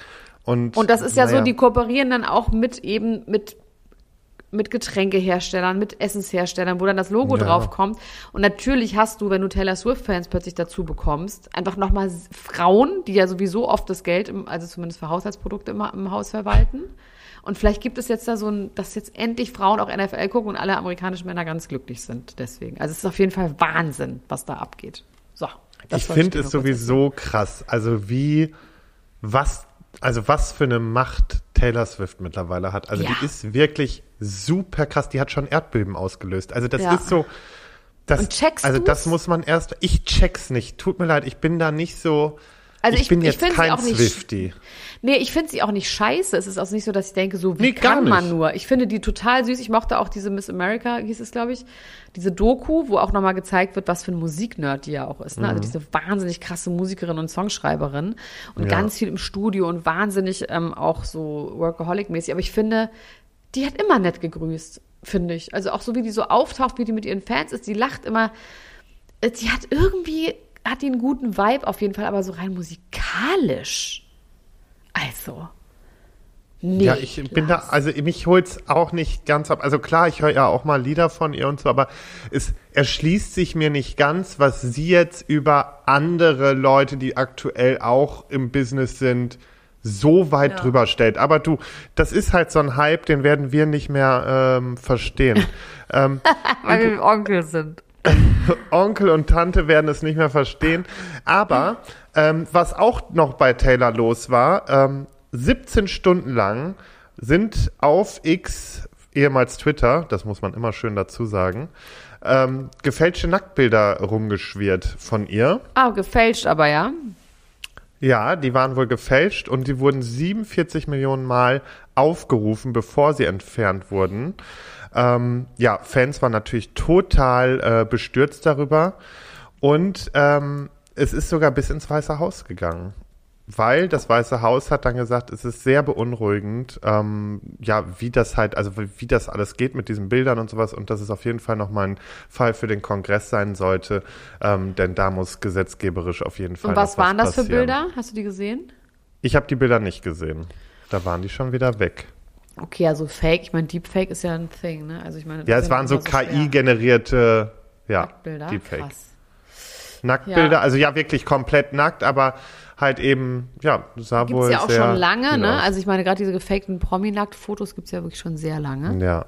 Und, Und das ist ja so, naja. die kooperieren dann auch mit eben mit mit Getränkeherstellern, mit Essensherstellern, wo dann das Logo Ja. draufkommt. Und natürlich hast du, wenn du Taylor Swift-Fans plötzlich dazu bekommst, einfach nochmal Frauen, die ja sowieso oft das Geld, im, also zumindest für Haushaltsprodukte im, im Haus verwalten. Und vielleicht gibt es jetzt da so ein, dass jetzt endlich Frauen auch NFL gucken und alle amerikanischen Männer ganz glücklich sind deswegen. Also es ist auf jeden Fall Wahnsinn, was da abgeht. So. das ich finde es sowieso krass. Also wie, was, also was für eine Macht Taylor Swift mittlerweile hat. Also Ja. die ist wirklich super krass. Die hat schon Erdbeben ausgelöst. Also das Ja. ist so. Das, also du's? das muss man erst. Ich check's nicht. Tut mir leid. Ich bin da nicht so. Also ich, ich- bin ich jetzt sie kein auch nicht- Swifty. Nee, ich finde sie auch nicht scheiße. Es ist auch nicht so, dass ich denke, so wie Nee, kann man nur. Ich finde die total süß. Ich mochte auch diese Miss America, hieß es, glaube ich, diese Doku, wo auch nochmal gezeigt wird, was für ein Musiknerd die ja auch ist. Ne? Also diese wahnsinnig krasse Musikerin und Songschreiberin und Mhm. Ja. ganz viel im Studio und wahnsinnig ähm, auch so Workaholic-mäßig. Aber ich finde, die hat immer nett gegrüßt, finde ich. Also auch so, wie die so auftaucht, wie die mit ihren Fans ist. Die lacht immer. Äh, Die hat irgendwie, hat die einen guten Vibe auf jeden Fall, aber so rein musikalisch. Also. Nee, Ja, ich bin da, also mich holt's auch nicht ganz ab. Also klar, ich höre ja auch mal Lieder von ihr und so, aber es erschließt sich mir nicht ganz, was sie jetzt über andere Leute, die aktuell auch im Business sind, so weit drüber stellt. Aber du, das ist halt so ein Hype, den werden wir nicht mehr ähm, verstehen. ähm, Weil wir Onkel sind. Onkel und Tante werden es nicht mehr verstehen. Aber ähm, was auch noch bei Taylor los war, ähm, 17 Stunden lang sind auf X, ehemals Twitter, das muss man immer schön dazu sagen, ähm, gefälschte Nacktbilder rumgeschwirrt von ihr. Ah, gefälscht aber, ja. Ja, die waren wohl gefälscht und die wurden 47 Millionen Mal aufgerufen, bevor sie entfernt wurden. Ähm, ja, Fans waren natürlich total äh, bestürzt darüber. Und ähm, es ist sogar bis ins Weiße Haus gegangen. Weil das Weiße Haus hat dann gesagt, es ist sehr beunruhigend, ähm, ja, wie das halt, also wie wie das alles geht mit diesen Bildern und sowas und dass es auf jeden Fall nochmal ein Fall für den Kongress sein sollte, ähm, denn da muss gesetzgeberisch auf jeden Fall Und was noch waren das für passieren. Bilder? Hast du die gesehen? Ich habe die Bilder nicht gesehen. Da waren die schon wieder weg. Okay, also Fake. Ich meine, Deepfake ist ja ein Thing, ne? Also ich meine, Ja, es waren so. KI-generierte ja, Nacktbilder. Deepfake. Krass. Nacktbilder, Ja. also ja, wirklich komplett nackt, aber halt eben, ja, sah Gibt's wohl ja auch sehr schon lange, ne? aus. Also ich meine, gerade diese gefakten Promi-Nackt-Fotos gibt's ja wirklich schon sehr lange. ja.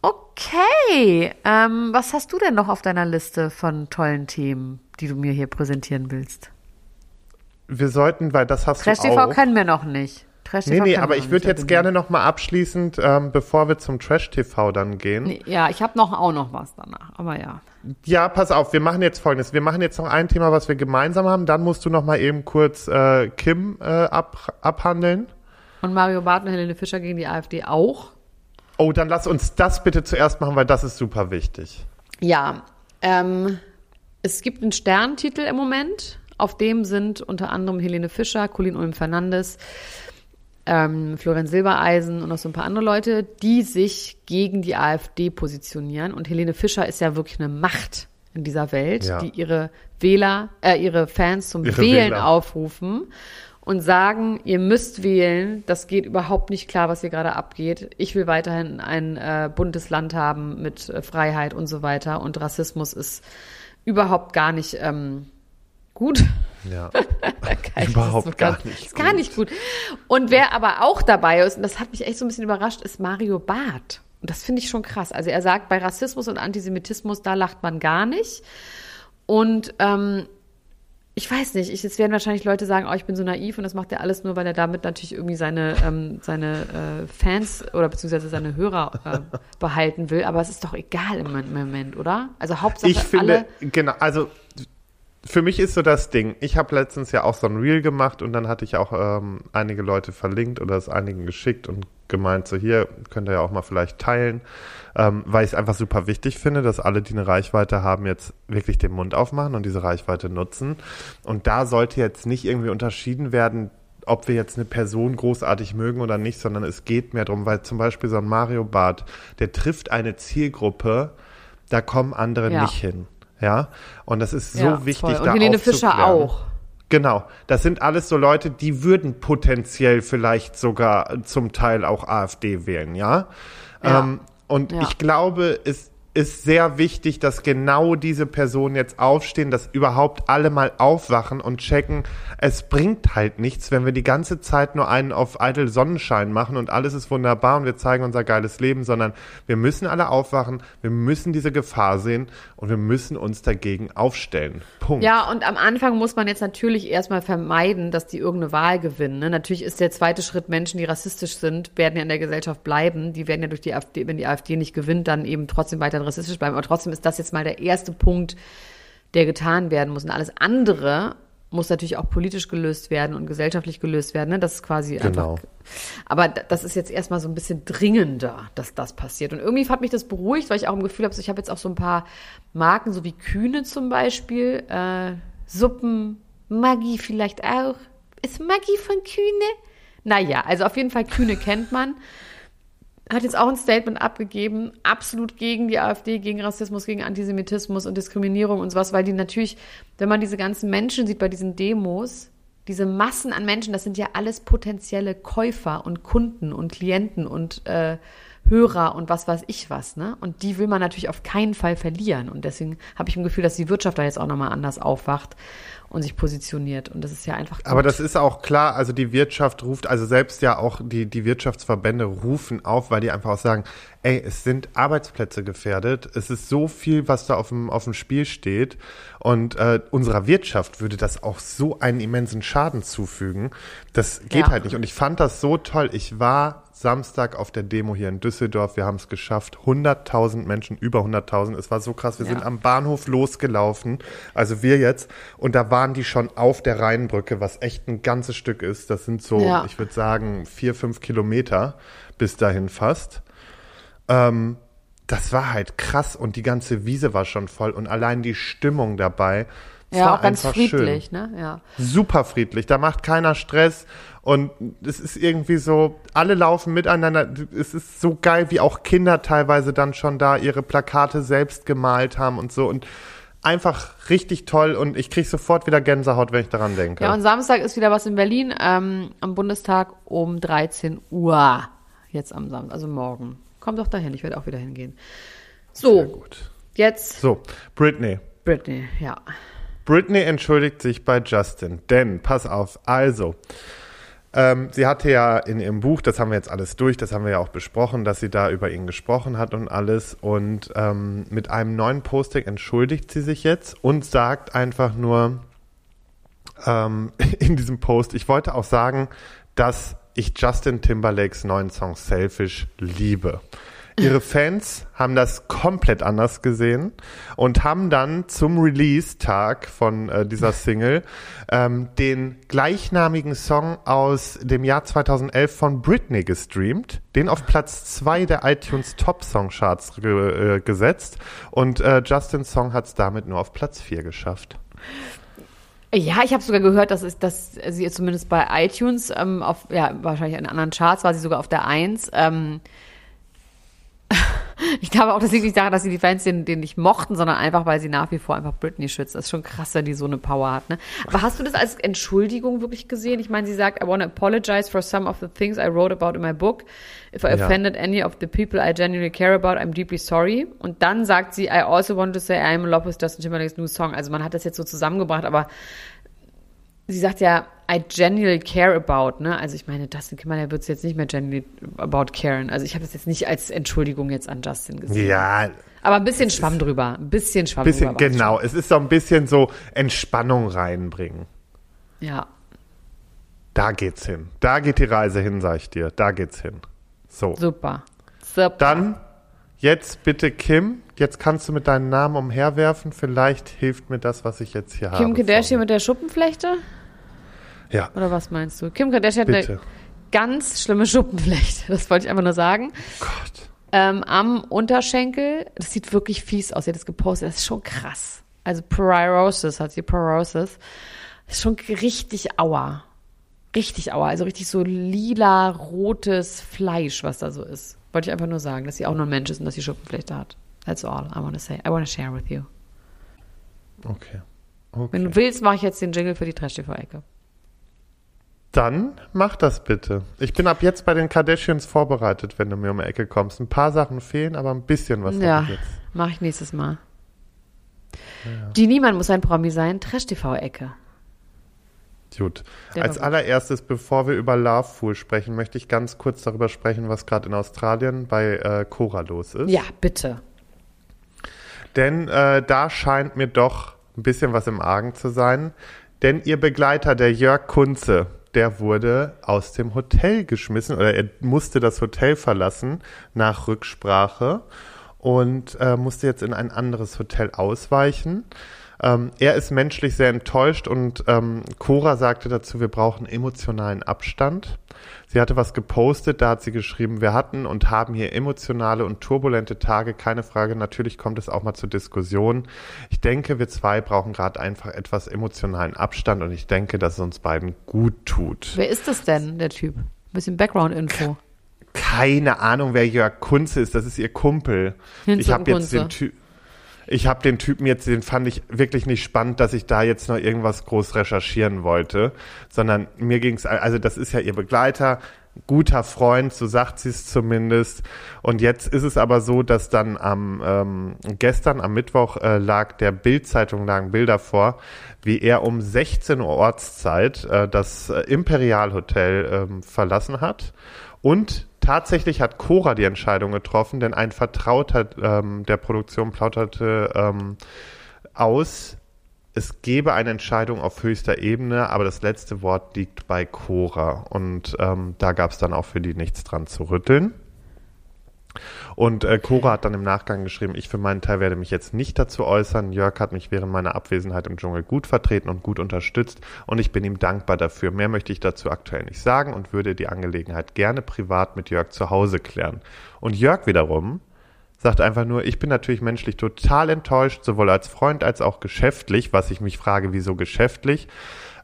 Okay, ähm, was hast du denn noch auf deiner Liste von tollen Themen, die du mir hier präsentieren willst? Wir sollten, weil das hast Trash du TV auch. können wir noch nicht. Trash Nee, TV nee, können aber ich würde jetzt bin gerne noch mal abschließend, ähm, bevor wir zum Trash-TV dann gehen. ich- Ja, ich habe noch auch noch was danach, aber ja. Ja, pass auf, wir machen jetzt folgendes. Wir machen jetzt noch ein Thema, was wir gemeinsam haben. Dann musst du noch mal eben kurz äh, Kim äh, ab, abhandeln. Und Mario Barth und Helene Fischer gegen die AfD auch. Oh, dann lass uns das bitte zuerst machen, weil das ist super wichtig. Ja, ähm, es gibt einen Sterntitel im Moment. Auf dem sind unter anderem Helene Fischer, Colin Ulm Fernandes, ähm, Florian Silbereisen und noch so ein paar andere Leute, die sich gegen die AfD positionieren. Und Helene Fischer ist ja wirklich eine Macht in dieser Welt, Ja. die ihre Wähler, äh, ihre Fans zum Ihre Wählen Wähler. aufrufen und sagen, ihr müsst wählen, das geht überhaupt nicht klar, was hier gerade abgeht. Ich will weiterhin ein äh, buntes Land haben mit äh, Freiheit und so weiter und Rassismus ist überhaupt gar nicht ähm, gut. Ja. Überhaupt ist gar ganz- nicht Ist gar nicht gut. Und wer aber auch dabei ist, und das hat mich echt so ein bisschen überrascht, ist Mario Barth. Und das finde ich schon krass. Also er sagt, bei Rassismus und Antisemitismus, da lacht man gar nicht. Und ähm, ich weiß nicht, ich, jetzt werden wahrscheinlich Leute sagen, oh, ich bin so naiv und das macht er alles nur, weil er damit natürlich irgendwie seine, ähm, seine äh, Fans oder beziehungsweise seine Hörer äh, behalten will. Aber es ist doch egal im Moment, oder? Also Hauptsache Ich finde, alle. genau, also für mich ist so das Ding. Ich habe letztens ja auch so ein Reel gemacht und dann hatte ich auch ähm, einige Leute verlinkt oder es einigen geschickt und gemeint, so hier könnt ihr ja auch mal vielleicht teilen, ähm, weil ich es einfach super wichtig finde, dass alle, die eine Reichweite haben, jetzt wirklich den Mund aufmachen und diese Reichweite nutzen. Und da sollte jetzt nicht irgendwie unterschieden werden, ob wir jetzt eine Person großartig mögen oder nicht, sondern es geht mehr darum, weil zum Beispiel so ein Mario Bart, der trifft eine Zielgruppe, da kommen andere Ja. nicht hin. Ja, und das ist so Ja, wichtig, voll. Und da Helene Fischer auch. Genau, das sind alles so Leute, die würden potenziell vielleicht sogar zum Teil auch AfD wählen, ja. Ja. Ähm, und Ja. ich glaube, es ist sehr wichtig, dass genau diese Personen jetzt aufstehen, dass überhaupt alle mal aufwachen und checken, es bringt halt nichts, wenn wir die ganze Zeit nur einen auf eitel Sonnenschein machen und alles ist wunderbar und wir zeigen unser geiles Leben, sondern wir müssen alle aufwachen, wir müssen diese Gefahr sehen und wir müssen uns dagegen aufstellen. Punkt. Ja, und am Anfang muss man jetzt natürlich erstmal vermeiden, dass die irgendeine Wahl gewinnen. Ne? Natürlich ist der zweite Schritt, Menschen, die rassistisch sind, werden ja in der Gesellschaft bleiben. Die werden ja durch die AfD, wenn die AfD nicht gewinnt, dann eben trotzdem weiterhin rassistisch bleiben. Aber trotzdem ist das jetzt mal der erste Punkt, der getan werden muss. Und alles andere muss natürlich auch politisch gelöst werden und gesellschaftlich gelöst werden. Ne? Das ist quasi Genau. einfach. Aber das ist jetzt erstmal so ein bisschen dringender, dass das passiert. Und irgendwie hat mich das beruhigt, weil ich auch im Gefühl habe, ich habe jetzt auch so ein paar Marken, so wie Kühne zum Beispiel, äh, Suppen, Maggi vielleicht auch. Ist Maggi von Kühne? Naja, also auf jeden Fall Kühne kennt man. Hat jetzt auch ein Statement abgegeben, absolut gegen die AfD, gegen Rassismus, gegen Antisemitismus und Diskriminierung und sowas, weil die natürlich, wenn man diese ganzen Menschen sieht bei diesen Demos, diese Massen an Menschen, das sind ja alles potenzielle Käufer und Kunden und Klienten und äh, Hörer und was weiß ich was, ne? Und die will man natürlich auf keinen Fall verlieren. Und deswegen habe ich im Gefühl, dass die Wirtschaft da jetzt auch nochmal anders aufwacht und sich positioniert. Und das ist ja einfach. Aber gut. das ist auch klar, also die Wirtschaft ruft, also selbst ja auch die, die Wirtschaftsverbände rufen auf, weil die einfach auch sagen, ey, es sind Arbeitsplätze gefährdet, es ist so viel, was da auf dem, auf dem Spiel steht und äh, unserer Wirtschaft würde das auch so einen immensen Schaden zufügen. Das geht Ja. halt nicht. Und ich fand das so toll. Ich war Samstag auf der Demo hier in Düsseldorf. Wir haben es geschafft. 100.000 Menschen, über 100.000. Es war so krass. Wir Ja. sind am Bahnhof losgelaufen. Also wir jetzt. Und da waren die schon auf der Rheinbrücke, was echt ein ganzes Stück ist. Das sind so, Ja. ich würde sagen, vier, fünf Kilometer bis dahin fast. Ähm, das war halt krass und die ganze Wiese war schon voll und allein die Stimmung dabei. ja, war auch ganz einfach schön friedlich, ne? Ja. super friedlich. Da macht keiner Stress und es ist irgendwie so, alle laufen miteinander. Es ist so geil, wie auch Kinder teilweise dann schon da ihre Plakate selbst gemalt haben und so und einfach richtig toll und ich krieg sofort wieder Gänsehaut, wenn ich daran denke. Ja, und Samstag ist wieder was in Berlin ähm, am Bundestag um 13 Uhr. Jetzt am Samstag, also morgen. Komm doch dahin, ich werde auch wieder hingehen. So, gut. jetzt So, Britney. Britney, ja. Britney entschuldigt sich bei Justin, denn, pass auf, also, ähm, sie hatte ja in ihrem Buch, das haben wir jetzt alles durch, das haben wir ja auch besprochen, dass sie da über ihn gesprochen hat und alles. Und ähm, mit einem neuen Posting entschuldigt sie sich jetzt und sagt einfach nur ähm, in diesem Post, ich wollte auch sagen, dass ich Justin Timberlakes neuen Song Selfish liebe. Ihre Fans haben das komplett anders gesehen und haben dann zum Release-Tag von äh, dieser Single ähm, den gleichnamigen Song aus dem Jahr 2011 von Britney gestreamt, den auf Platz zwei der iTunes Top Song Charts ge äh, gesetzt und äh, Justins Song hat es damit nur auf Platz vier geschafft. Ja, ich habe sogar gehört, dass, es, dass sie zumindest bei iTunes ähm, auf, ja, wahrscheinlich in anderen Charts war sie sogar auf der Eins. Ähm, Ich glaube auch, das liegt nicht daran, dass sie die Fans den, den nicht mochten, sondern einfach, weil sie nach wie vor einfach Britney schützt. Das ist schon krass, wenn die so eine Power hat. Ne? Aber hast du das als Entschuldigung wirklich gesehen? Ich meine, sie sagt, I want to apologize for some of the things I wrote about in my book. If I Ja. offended any of the people I genuinely care about, I'm deeply sorry. Und dann sagt sie, I also want to say I'm with Justin Timberlake's new song. Also man hat das jetzt so zusammengebracht, aber sie sagt ja, I genuinely care about, ne? Also ich meine, Justin Timberlake wird es jetzt nicht mehr genuinely about caren. Also ich habe das jetzt nicht als Entschuldigung jetzt an Justin gesehen. Ja, Aber ein bisschen Schwamm drüber. Ein bisschen Schwamm bisschen, drüber. genau. Es ist so ein bisschen so Entspannung reinbringen. Ja. Da geht's hin. Da geht die Reise hin, sag ich dir. Da geht's hin. So. Super. Super. Dann jetzt bitte Kim. Jetzt kannst du mit deinem Namen umherwerfen. Vielleicht hilft mir das, was ich jetzt hier habe. Kim Kardashian mit der Schuppenflechte? Ja, Oder was meinst du? Kim Kardashian hat bitte. eine ganz schlimme Schuppenflechte. Das wollte ich einfach nur sagen. Gott. Ähm, am Unterschenkel, das sieht wirklich fies aus. Sie hat das gepostet. Das ist schon krass. Also Porosis hat sie, Porosis. Das ist schon richtig aua. Richtig aua. Also richtig so lila, rotes Fleisch, was da so ist. Wollte ich einfach nur sagen, dass sie auch nur ein Mensch ist und dass sie Schuppenflechte hat. That's all I want to say. I want to share with you. Okay. Wenn okay. du willst, mache ich jetzt den Jingle für die Trash-TV-Ecke. Dann mach das bitte. Ich bin ab jetzt bei den Kardashians vorbereitet, wenn du mir um die Ecke kommst. Ein paar Sachen fehlen, aber ein bisschen was Ja, ich jetzt. mache ich nächstes Mal. Die Niemand muss ein Promi sein. Trash-TV-Ecke. Gut. Der Als allererstes, bevor wir über Lovefool sprechen, möchte ich ganz kurz darüber sprechen, was gerade in Australien bei äh, Cora los ist. Ja, bitte. Denn äh, da scheint mir doch ein bisschen was im Argen zu sein. Denn ihr Begleiter, der Jörg Kunze, der wurde aus dem Hotel geschmissen oder er musste das Hotel verlassen nach Rücksprache und äh, musste jetzt in ein anderes Hotel ausweichen. Ähm, er ist menschlich sehr enttäuscht und ähm, Cora sagte dazu, wir brauchen emotionalen Abstand. Sie hatte was gepostet, da hat sie geschrieben, wir hatten und haben hier emotionale und turbulente Tage, keine Frage. Natürlich kommt es auch mal zur Diskussion. Ich denke, wir zwei brauchen gerade einfach etwas emotionalen Abstand und ich denke, dass es uns beiden gut tut. Wer ist das denn, der Typ? Ein bisschen Background-Info. Keine Ahnung, wer Jörg Kunze ist. Das ist ihr Kumpel. Hinze ich habe jetzt den Typ. Ich habe den Typen jetzt, den fand ich wirklich nicht spannend, dass ich da jetzt noch irgendwas groß recherchieren wollte, sondern mir ging's, also das ist ja ihr Begleiter, guter Freund, so sagt sie es zumindest. Und jetzt ist es aber so, dass dann am ähm, gestern am Mittwoch äh, lag der Bild-Zeitung lagen Bilder vor, wie er um 16 Uhr Ortszeit äh, das äh, Imperial-Hotel ähm, verlassen hat und tatsächlich hat Cora die Entscheidung getroffen, denn ein Vertrauter ähm, der Produktion plauderte ähm, aus, es gebe eine Entscheidung auf höchster Ebene, aber das letzte Wort liegt bei Cora. Und ähm, da gab es dann auch für die nichts dran zu rütteln. Und äh, Cora hat dann im Nachgang geschrieben, ich für meinen Teil werde mich jetzt nicht dazu äußern. Jörg hat mich während meiner Abwesenheit im Dschungel gut vertreten und gut unterstützt und ich bin ihm dankbar dafür. Mehr möchte ich dazu aktuell nicht sagen und würde die Angelegenheit gerne privat mit Jörg zu Hause klären. Und Jörg wiederum sagt einfach nur, ich bin natürlich menschlich total enttäuscht, sowohl als Freund als auch geschäftlich, was ich mich frage, wieso geschäftlich.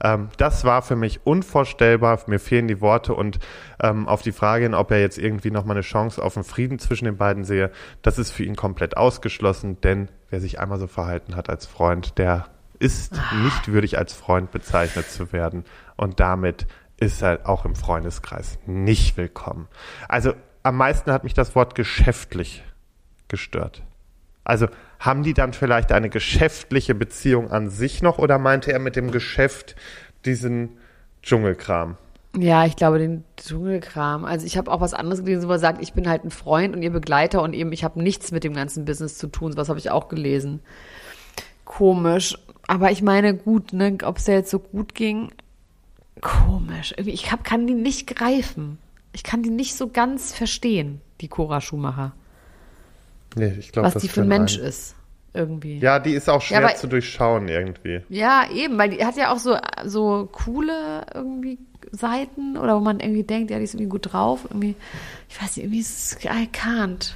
Ähm, das war für mich unvorstellbar, mir fehlen die Worte und ähm, auf die Frage hin, ob er jetzt irgendwie nochmal eine Chance auf einen Frieden zwischen den beiden sehe, das ist für ihn komplett ausgeschlossen, denn wer sich einmal so verhalten hat als Freund, der ist nicht würdig als Freund bezeichnet zu werden und damit ist er auch im Freundeskreis nicht willkommen. Also am meisten hat mich das Wort geschäftlich gestört. Also haben die dann vielleicht eine geschäftliche Beziehung an sich noch oder meinte er mit dem Geschäft diesen Dschungelkram? Ja, ich glaube, den Dschungelkram. Also ich habe auch was anderes gelesen, wo er sagt, ich bin halt ein Freund und ihr Begleiter und eben ich habe nichts mit dem ganzen Business zu tun. Was habe ich auch gelesen. Komisch. Aber ich meine, gut, ne, ob es da jetzt so gut ging. Komisch. Ich hab, kann die nicht greifen. Ich kann die nicht so ganz verstehen, die Cora Schumacher. Nee, ich glaube, Was die für ein Mensch ist. Irgendwie. Ja, die ist auch schwer Ja, aber- zu durchschauen irgendwie. Ja, eben, weil die hat ja auch so, so coole irgendwie Seiten oder wo man irgendwie denkt, ja, die ist irgendwie gut drauf. Irgendwie, ich weiß nicht, irgendwie ist es, I can't.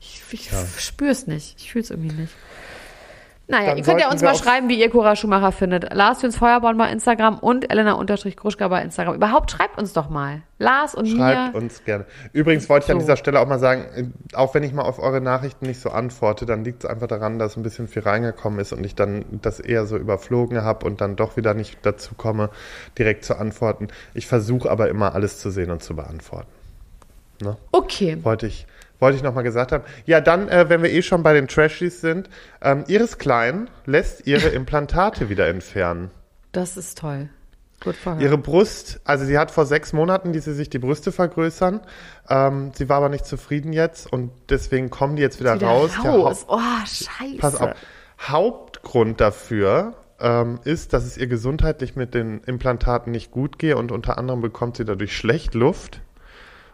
Ich, ich Ja. spür's nicht. Ich fühl's irgendwie nicht. Naja, Dann ihr könnt ja uns mal schreiben, wie ihr Cora Schumacher findet. Lars Jüns Feuerborn bei Instagram und Elena-Gruschka bei Instagram. Überhaupt schreibt uns doch mal. Lars und Schreibt mir. uns gerne. Übrigens wollte ich an So. dieser Stelle auch mal sagen, auch wenn ich mal auf eure Nachrichten nicht so antworte, dann liegt es einfach daran, dass ein bisschen viel reingekommen ist und ich dann das eher so überflogen habe und dann doch wieder nicht dazu komme, direkt zu antworten. Ich versuche aber immer alles zu sehen und zu beantworten. Ne? Okay. Wollte ich, wollte ich nochmal gesagt haben. Ja, dann, äh, wenn wir eh schon bei den Trashies sind, ähm, Iris Klein lässt ihre Implantate wieder entfernen. Das ist toll. Gut vorher. Ihre Brust, also sie hat vor sechs Monaten, die sie sich die Brüste vergrößern. Ähm, sie war aber nicht zufrieden jetzt und deswegen kommen die jetzt wieder, Wieder raus. Raus. Oh, scheiße. Pass auf. Hauptgrund dafür ähm, ist, dass es ihr gesundheitlich mit den Implantaten nicht gut gehe und unter anderem bekommt sie dadurch schlecht Luft.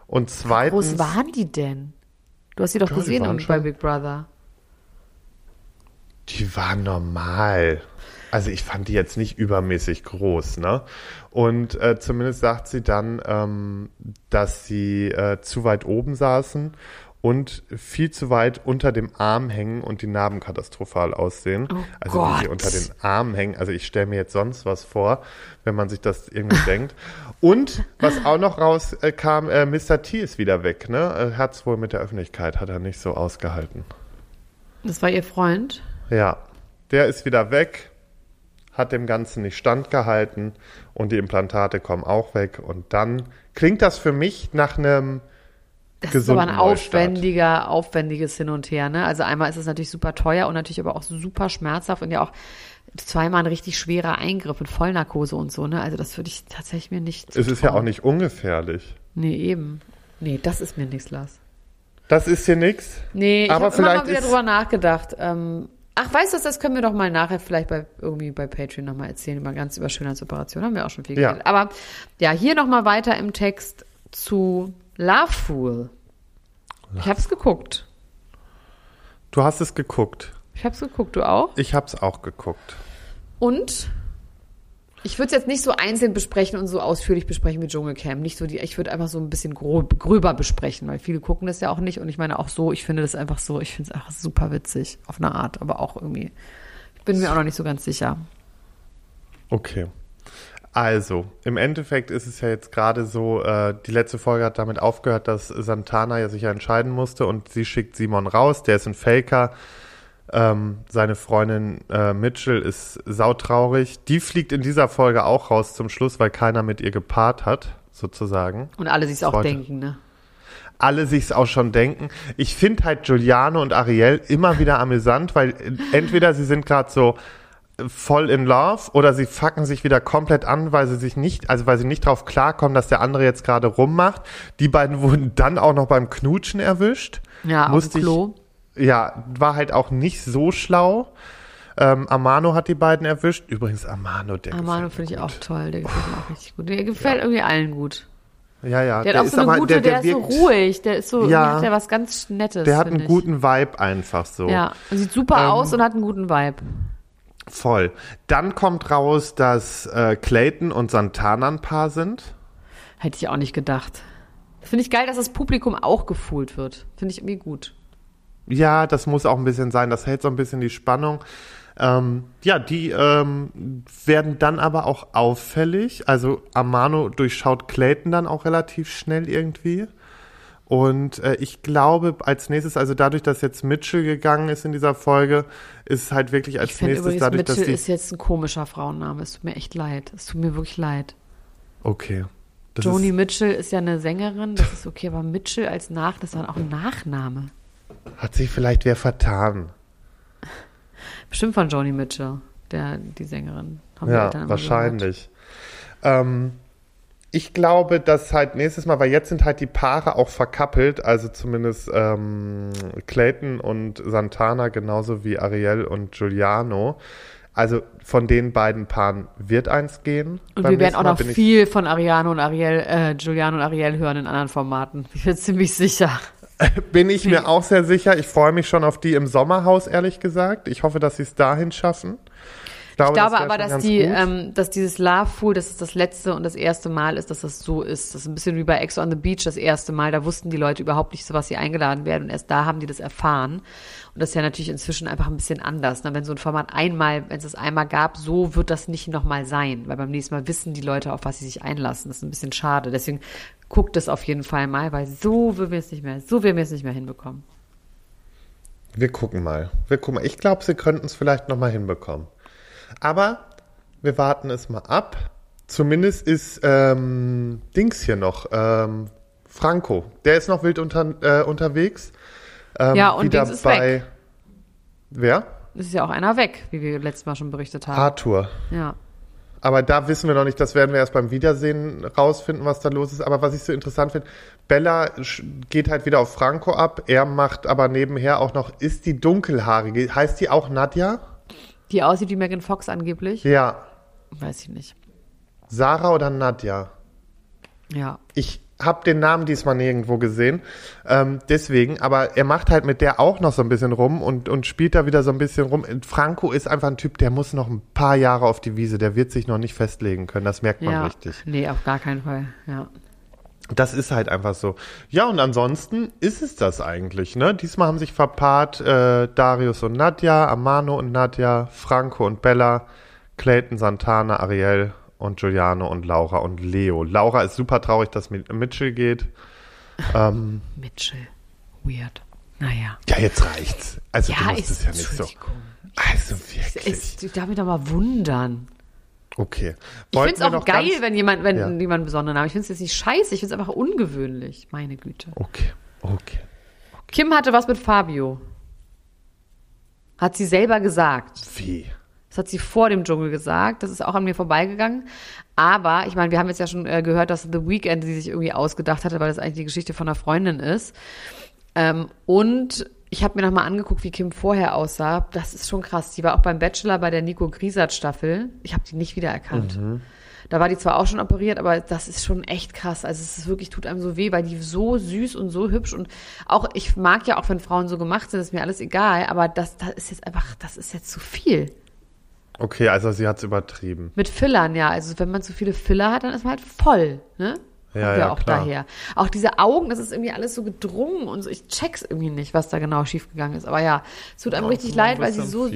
Und Wie zweitens. groß waren die denn? Du hast sie doch Ja, gesehen bei schon- Big Brother. Die waren normal. Also ich fand die jetzt nicht übermäßig groß, ne? Und äh, zumindest sagt sie dann, ähm, dass sie äh, zu weit oben saßen und viel zu weit unter dem Arm hängen und die Narben katastrophal aussehen. Oh also wenn sie Gott. unter den Arm hängen, also ich stelle mir jetzt sonst was vor, wenn man sich das irgendwie denkt. Und was auch noch rauskam, äh, Mr. T ist wieder weg, ne? Er hat's wohl mit der Öffentlichkeit, hat er nicht so ausgehalten. Das war ihr Freund. Ja, der ist wieder weg, hat dem Ganzen nicht standgehalten und die Implantate kommen auch weg. Und dann klingt das für mich nach einem Das ist aber ein gesunden Neustart. aufwendiger, aufwendiges Hin und Her. Ne? Also einmal ist es natürlich super teuer und natürlich aber auch super schmerzhaft und ja auch zweimal ein richtig schwerer Eingriff mit Vollnarkose und so. Ne? Also das würde ich tatsächlich mir nicht. Es ist ja auch nicht ungefährlich. Nee, eben. Nee, das ist mir nichts, Lars. Das ist hier nichts. Nee, ich Aber habe immer vielleicht mal wieder drüber nachgedacht. Ähm, ach, weißt du, das können wir doch mal nachher vielleicht bei irgendwie bei Patreon nochmal erzählen, über ganz über Schönheitsoperationen. Haben wir auch schon viel Ja. geredet. Aber ja, hier nochmal weiter im Text zu Love Fool. Ich hab's geguckt. Du hast es geguckt. Ich hab's geguckt, du auch? Ich hab's auch geguckt. Und ich würde es jetzt nicht so einzeln besprechen und so ausführlich besprechen wie Dschungelcamp. Nicht so die, ich würde einfach so ein bisschen grob, gröber besprechen, weil viele gucken das ja auch nicht. Und ich meine auch so, ich finde das einfach so, ich finde es einfach super witzig, auf eine Art, aber auch irgendwie. Ich bin mir auch noch nicht so ganz sicher. Okay. Also, im Endeffekt ist es ja jetzt gerade so, äh, die letzte Folge hat damit aufgehört, dass Santana ja sich ja entscheiden musste und sie schickt Simon raus, der ist ein Faker. Ähm, seine Freundin äh, Mitchell ist sautraurig. Die fliegt in dieser Folge auch raus zum Schluss, weil keiner mit ihr gepaart hat, sozusagen. Und alle sich's auch Freut- denken, ne? Alle sich's auch schon denken. Ich finde halt Giuliano und Ariel immer wieder amüsant, weil äh, entweder sie sind gerade so voll in love oder sie fucken sich wieder komplett an, weil sie sich nicht, also weil sie nicht drauf klarkommen, dass der andere jetzt gerade rummacht. Die beiden wurden dann auch noch beim Knutschen erwischt. Ja, auf Musste dem Klo. Ich, ja, war halt auch nicht so schlau. Ähm, Amano hat die beiden erwischt. Übrigens, Amano, der Amano finde ich auch toll, der gefällt mir auch richtig gut. Der gefällt irgendwie allen gut. Ja, ja. Der, hat auch ist so eine aber- gute, der, ist wirkt- so ruhig, der ist so, Ja. hat der was ganz Nettes. Der hat einen ich. guten Vibe einfach so. Ja, sieht super Ähm, aus und hat einen guten Vibe. Voll. Dann kommt raus, dass äh, Clayton und Santana ein Paar sind. Hätte ich auch nicht gedacht. Finde ich geil, dass das Publikum auch gefühlt wird. Finde ich irgendwie gut. Ja, das muss auch ein bisschen sein. Das hält so ein bisschen die Spannung. Ähm, ja, die ähm, werden dann aber auch auffällig. Also Amano durchschaut Clayton dann auch relativ schnell irgendwie. Und äh, ich glaube, als nächstes, also dadurch, dass jetzt Mitchell gegangen ist in dieser Folge, ist es halt wirklich als Ich nächstes übrigens, dadurch, dass Mitchell die. ist jetzt ein komischer Frauenname. Es tut mir echt leid. Es tut mir wirklich leid. okay. Das Joni ist, Mitchell ist ja eine Sängerin, das ist okay, aber Mitchell als Nach, das war auch ein Nachname. hat sich vielleicht wer vertan. Bestimmt von Joni Mitchell, der, die Sängerin. Ja, immer wahrscheinlich. Ähm, ich glaube, dass halt nächstes Mal, weil jetzt sind halt die Paare auch verkappelt, also zumindest ähm, Clayton und Santana genauso wie Ariel und Giuliano. Also von den beiden Paaren wird eins gehen. Und Beim wir werden auch noch viel von Ariane und Ariel, äh, Giuliano und Ariel hören in anderen Formaten. Ich bin ziemlich sicher. Bin ich mir auch sehr sicher. Ich freue mich schon auf die im Sommerhaus, ehrlich gesagt. Ich hoffe, dass sie es dahin schaffen. Glaube, Ich glaube das aber, dass die, ähm, dass dieses Love Fool, dass es das letzte und das erste Mal ist, dass das so ist. Das ist ein bisschen wie bei Ex on the Beach das erste Mal. Da wussten die Leute überhaupt nicht so, was sie eingeladen werden und erst da haben die das erfahren. Und das ist ja natürlich inzwischen einfach ein bisschen anders. Ne? Wenn so ein Format einmal, wenn es es einmal gab, so wird das nicht nochmal sein, weil beim nächsten Mal wissen die Leute, auf was sie sich einlassen. Das ist ein bisschen schade. Deswegen guckt es auf jeden Fall mal, weil so würden wir es nicht mehr, so werden wir es nicht mehr hinbekommen. Wir gucken mal. Wir gucken mal. Ich glaube, sie könnten es vielleicht noch mal hinbekommen. Aber wir warten es mal ab. Zumindest ist ähm, Dings hier noch, ähm, Franco. Der ist noch wild unter, äh, unterwegs. Ähm, Ja, und wieder Dings ist bei. weg. Wer? Es ist ja auch einer weg, wie wir letztes Mal schon berichtet haben. Arthur. Ja. Aber da wissen wir noch nicht, das werden wir erst beim Wiedersehen rausfinden, was da los ist. Aber was ich so interessant finde, Bella geht halt wieder auf Franco ab. Er macht aber nebenher auch noch, ist die dunkelhaarige, heißt die auch Nadja? Die aussieht wie Megan Fox angeblich. Ja. Weiß ich nicht. Sarah oder Nadja? Ja. Ich habe den Namen diesmal nirgendwo gesehen. Ähm, deswegen, aber er macht halt mit der auch noch so ein bisschen rum und, und spielt da wieder so ein bisschen rum. Franco ist einfach ein Typ, der muss noch ein paar Jahre auf die Wiese. Der wird sich noch nicht festlegen können. Das merkt man ja. richtig. Nee, auf gar keinen Fall. Ja. Das ist halt einfach so. Ja, und ansonsten ist es das eigentlich, ne? Diesmal haben sich verpaart äh, Darius und Nadja, Amano und Nadja, Franco und Bella, Clayton, Santana, Ariel und Giuliano und Laura und Leo. Laura ist super traurig, dass mit Mitchell geht. Ähm, Mitchell. Weird. Naja. ja, jetzt reicht's. Also du Ja, musst ist, es ja nicht so. Also wirklich. Ist, ich darf mich doch mal wundern. Okay. Ich Wollten finde es auch geil, wenn jemand, wenn Ja. jemand einen besonderen Namen. Ich finde es jetzt nicht scheiße, ich finde es einfach ungewöhnlich. Meine Güte. Okay, okay. Kim hatte was mit Fabio. Hat sie selber gesagt. Wie? Das hat sie vor dem Dschungel gesagt. Das ist auch an mir vorbeigegangen. Aber, ich meine, wir haben jetzt ja schon äh, gehört, dass The Weeknd sie sich irgendwie ausgedacht hatte, weil das eigentlich die Geschichte von einer Freundin ist. Ähm, und ich habe mir nochmal angeguckt, wie Kim vorher aussah. Das ist schon krass. Die war auch beim Bachelor bei der Nico Griesert Staffel. Ich habe die nicht wiedererkannt. Da war die zwar auch schon operiert, aber das ist schon echt krass. Also es ist wirklich, tut einem so weh, weil die so süß und so hübsch und auch, ich mag ja auch, wenn Frauen so gemacht sind, ist mir alles egal, aber das, das ist jetzt einfach, das ist jetzt zu viel. Okay, also sie hat's übertrieben. Mit Fillern, ja. Also wenn man zu viele Filler hat, dann ist man halt voll, ne? Kommt Ja, ja, auch klar. daher. Auch diese Augen, das ist irgendwie alles so gedrungen und so. Ich check's irgendwie nicht, was da genau schiefgegangen ist. Aber ja, es tut einem richtig leid, weil sie so,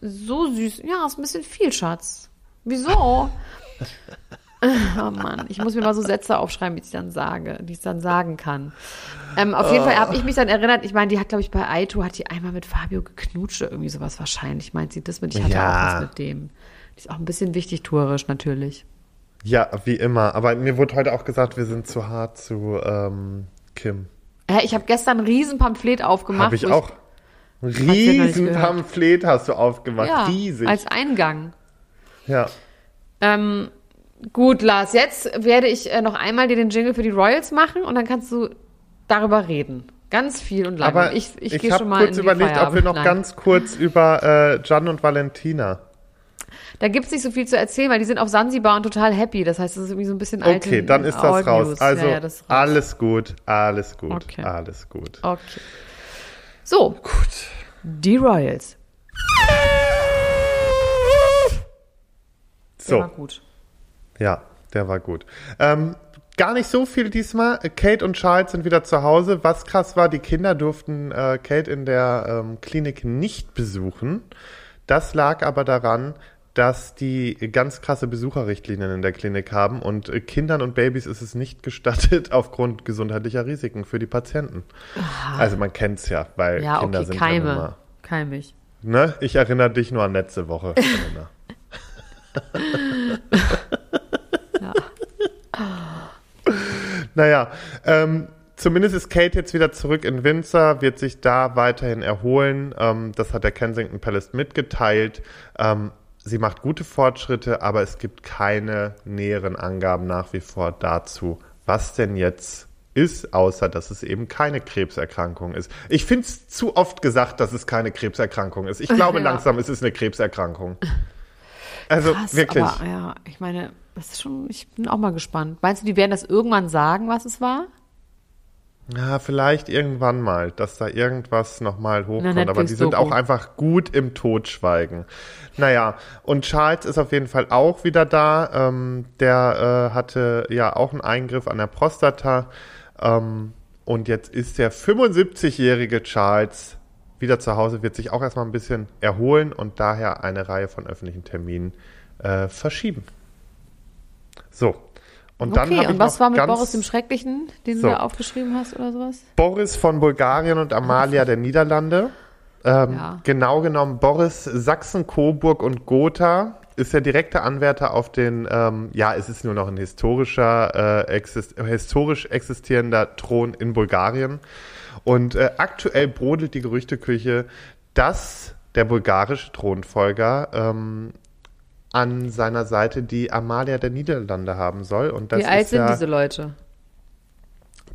so süß. Ja, ist ein bisschen viel, Schatz. Wieso? Oh Mann, ich muss mir mal so Sätze aufschreiben, die ich dann sage, die ich dann sagen kann. Ähm, auf jeden Fall habe ich mich dann erinnert, ich meine, die hat, glaube ich, bei Aito, hat die einmal mit Fabio geknutscht oder irgendwie sowas wahrscheinlich. Meint sie das mit? Ich hatte Ja. auch was mit dem. Die ist auch ein bisschen wichtig tourisch natürlich. Ja, wie immer. Aber mir wurde heute auch gesagt, wir sind zu hart zu ähm, Kim. Hä, ich habe gestern ein Riesenpamphlet aufgemacht. Habe ich auch. Ein ja noch nicht riesen gehört. Pamphlet hast du aufgemacht. ja, Riesig. als Eingang. ja. Ähm, gut, Lars, jetzt werde ich äh, noch einmal dir den Jingle für die Royals machen und dann kannst du darüber reden. Ganz viel und lange. Aber ich ich, ich, gehe habe schon mal kurz in die überlegt, ob wir noch Feierabend. ganz kurz über äh, Gian und Valentina. Da gibt's nicht so viel zu erzählen, weil die sind auf Sansibar und total happy. Das heißt, das ist irgendwie so ein bisschen alte Okay, dann ist das raus. News. Also ja, ja, das raus. alles gut, alles gut, Okay. alles gut. Okay. So, Gut. die Royals. Der war So, gut. ja, der war gut. Ähm, gar nicht so viel diesmal. Kate und Charles sind wieder zu Hause. Was krass war, die Kinder durften äh, Kate in der ähm, Klinik nicht besuchen. Das lag aber daran, dass die ganz krasse Besucherrichtlinien in der Klinik haben und äh, Kindern und Babys ist es nicht gestattet aufgrund gesundheitlicher Risiken für die Patienten. Also man kennt's ja, weil Ja, Kinder okay, sind ja Keime. nun mal Keimig. Ne? Ich erinnere dich nur an letzte Woche. Elena. Naja, ähm, zumindest ist Kate jetzt wieder zurück in Windsor, wird sich da weiterhin erholen. Ähm, das hat der Kensington Palace mitgeteilt. Ähm, sie macht gute Fortschritte, aber es gibt keine näheren Angaben nach wie vor dazu, was denn jetzt ist, außer dass es eben keine Krebserkrankung ist. Ich finde es zu oft gesagt, dass es keine Krebserkrankung ist. Ich glaube Ja. langsam, es ist eine Krebserkrankung. Also Krass, wirklich. aber ja, ich meine, das ist schon, ich bin auch mal gespannt. Meinst du, die werden das irgendwann sagen, was es war? Ja, vielleicht irgendwann mal, dass da irgendwas nochmal hochkommt. Aber die sind auch einfach gut im Totschweigen. Naja, und Charles ist auf jeden Fall auch wieder da. Ähm, der äh, hatte ja auch einen Eingriff an der Prostata. Ähm, und jetzt ist der 75-jährige Charles wieder zu Hause, wird sich auch erstmal ein bisschen erholen und daher eine Reihe von öffentlichen Terminen äh, verschieben. So. Und dann okay, und was war mit Boris dem Schrecklichen, den So. du da aufgeschrieben hast oder sowas? Boris von Bulgarien und Amalia der Niederlande. Ähm, Ja. Genau genommen, Boris Sachsen, Coburg und Gotha ist der direkte Anwärter auf den, ähm, ja, es ist nur noch ein historischer, äh, exist historisch existierender Thron in Bulgarien. Und äh, aktuell brodelt die Gerüchteküche, dass der bulgarische Thronfolger ähm, an seiner Seite die Amalia der Niederlande haben soll. Und das Wie alt ist sind ja, diese Leute?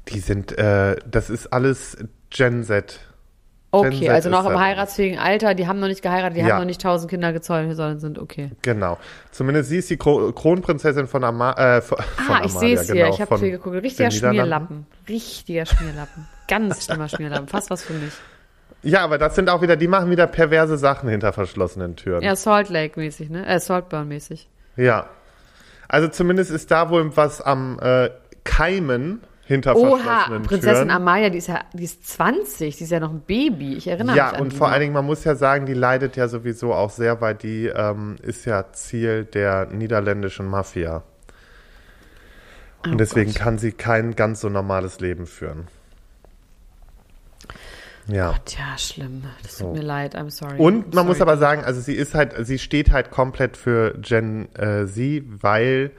Die sind, äh, das ist alles Gen Z. Gen Okay, Z also noch im heiratsfähigen Alter, die haben noch nicht geheiratet, die Ja. haben noch nicht tausend Kinder gezeugt, sondern sind okay. Genau. Zumindest sie ist die Kro Kronprinzessin von, Ama äh, von, von Ah, ich Amalia. sehe es hier, genau, ich habe viel geguckt. Richtiger. Schmierlappen. Richtiger Schmierlappen. Ganz schlimmer Schmierlappen. Fast was für mich. Ja, aber das sind auch wieder, die machen wieder perverse Sachen hinter verschlossenen Türen. Ja, Salt Lake mäßig, ne? Äh, Saltburn mäßig. Ja. Also zumindest ist da wohl was am äh, Keimen hinter Oha, verschlossenen Prinzessin Türen. Amalia, die ist ja, die ist 20, die ist ja noch ein Baby. Ich erinnere Ja, mich an und die vor allen Dingen, man muss ja sagen, die leidet ja sowieso auch sehr, weil die ähm, ist ja Ziel der niederländischen Mafia. Und Oh deswegen Gott. kann sie kein ganz so normales Leben führen. Ja. Tja, schlimm. Das So. tut mir leid, I'm sorry. Und I'm man muss sorry. aber sagen, also sie ist halt, sie steht halt komplett für Gen äh, Z, weil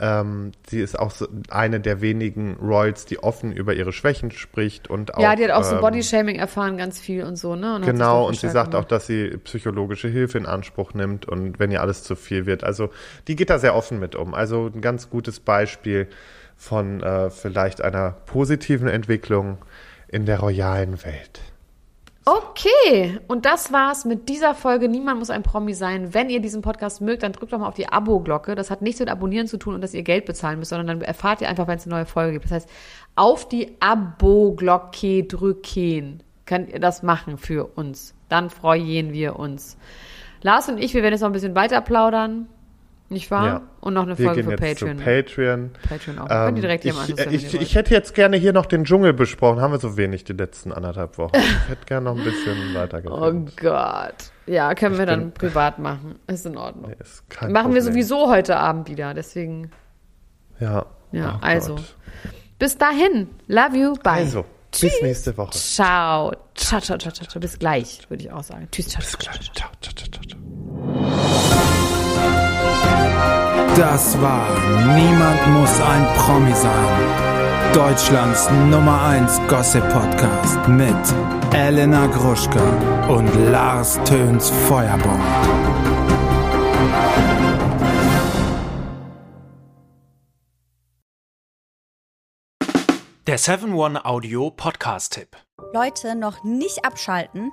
ähm, sie ist auch so eine der wenigen Royals, die offen über ihre Schwächen spricht und auch. Ja, die hat auch so ähm, Bodyshaming erfahren, ganz viel und so, ne? Und Genau, und sie sagt auch, dass sie psychologische Hilfe in Anspruch nimmt und wenn ihr alles zu viel wird. Also die geht da sehr offen mit um. Also ein ganz gutes Beispiel von äh, vielleicht einer positiven Entwicklung in der royalen Welt. Okay, und das war's mit dieser Folge. Niemand muss ein Promi sein. Wenn ihr diesen Podcast mögt, dann drückt doch mal auf die Abo-Glocke. Das hat nichts mit Abonnieren zu tun und dass ihr Geld bezahlen müsst, sondern dann erfahrt ihr einfach, wenn es eine neue Folge gibt. Das heißt, auf die Abo-Glocke drücken. Könnt ihr das machen für uns. Dann freuen wir uns. Lars und ich, wir werden jetzt noch ein bisschen weiter plaudern. Nicht wahr? Ja. Und noch eine Wir Folge für Patreon. Patreon. Patreon auch. Ihr direkt ich, wenn ich, ich hätte jetzt gerne hier noch den Dschungel besprochen. Haben wir so wenig die letzten anderthalb Wochen. Ich hätte gerne noch ein bisschen weiter Oh Gott. Ja, können wir Ich dann bin- privat machen. Ist in Ordnung. Ist kein Machen wir Problem. sowieso heute Abend wieder, deswegen. Ja. Ja, Oh also. Gott. Bis dahin. Love you. Bye. Also, bis nächste Woche. Ciao. Ciao, ciao, ciao, ciao. Bis gleich, würde ich auch sagen. Tschüss, ciao, Bis gleich. Ciao, ciao, ciao, ciao. Das war Niemand muss ein Promi sein. Deutschlands Nummer 1 Gossip Podcast mit Elena Gruschka und Lars Töns Feuerbomb. Der 7-One Audio Podcast-Tipp. Leute, noch nicht abschalten.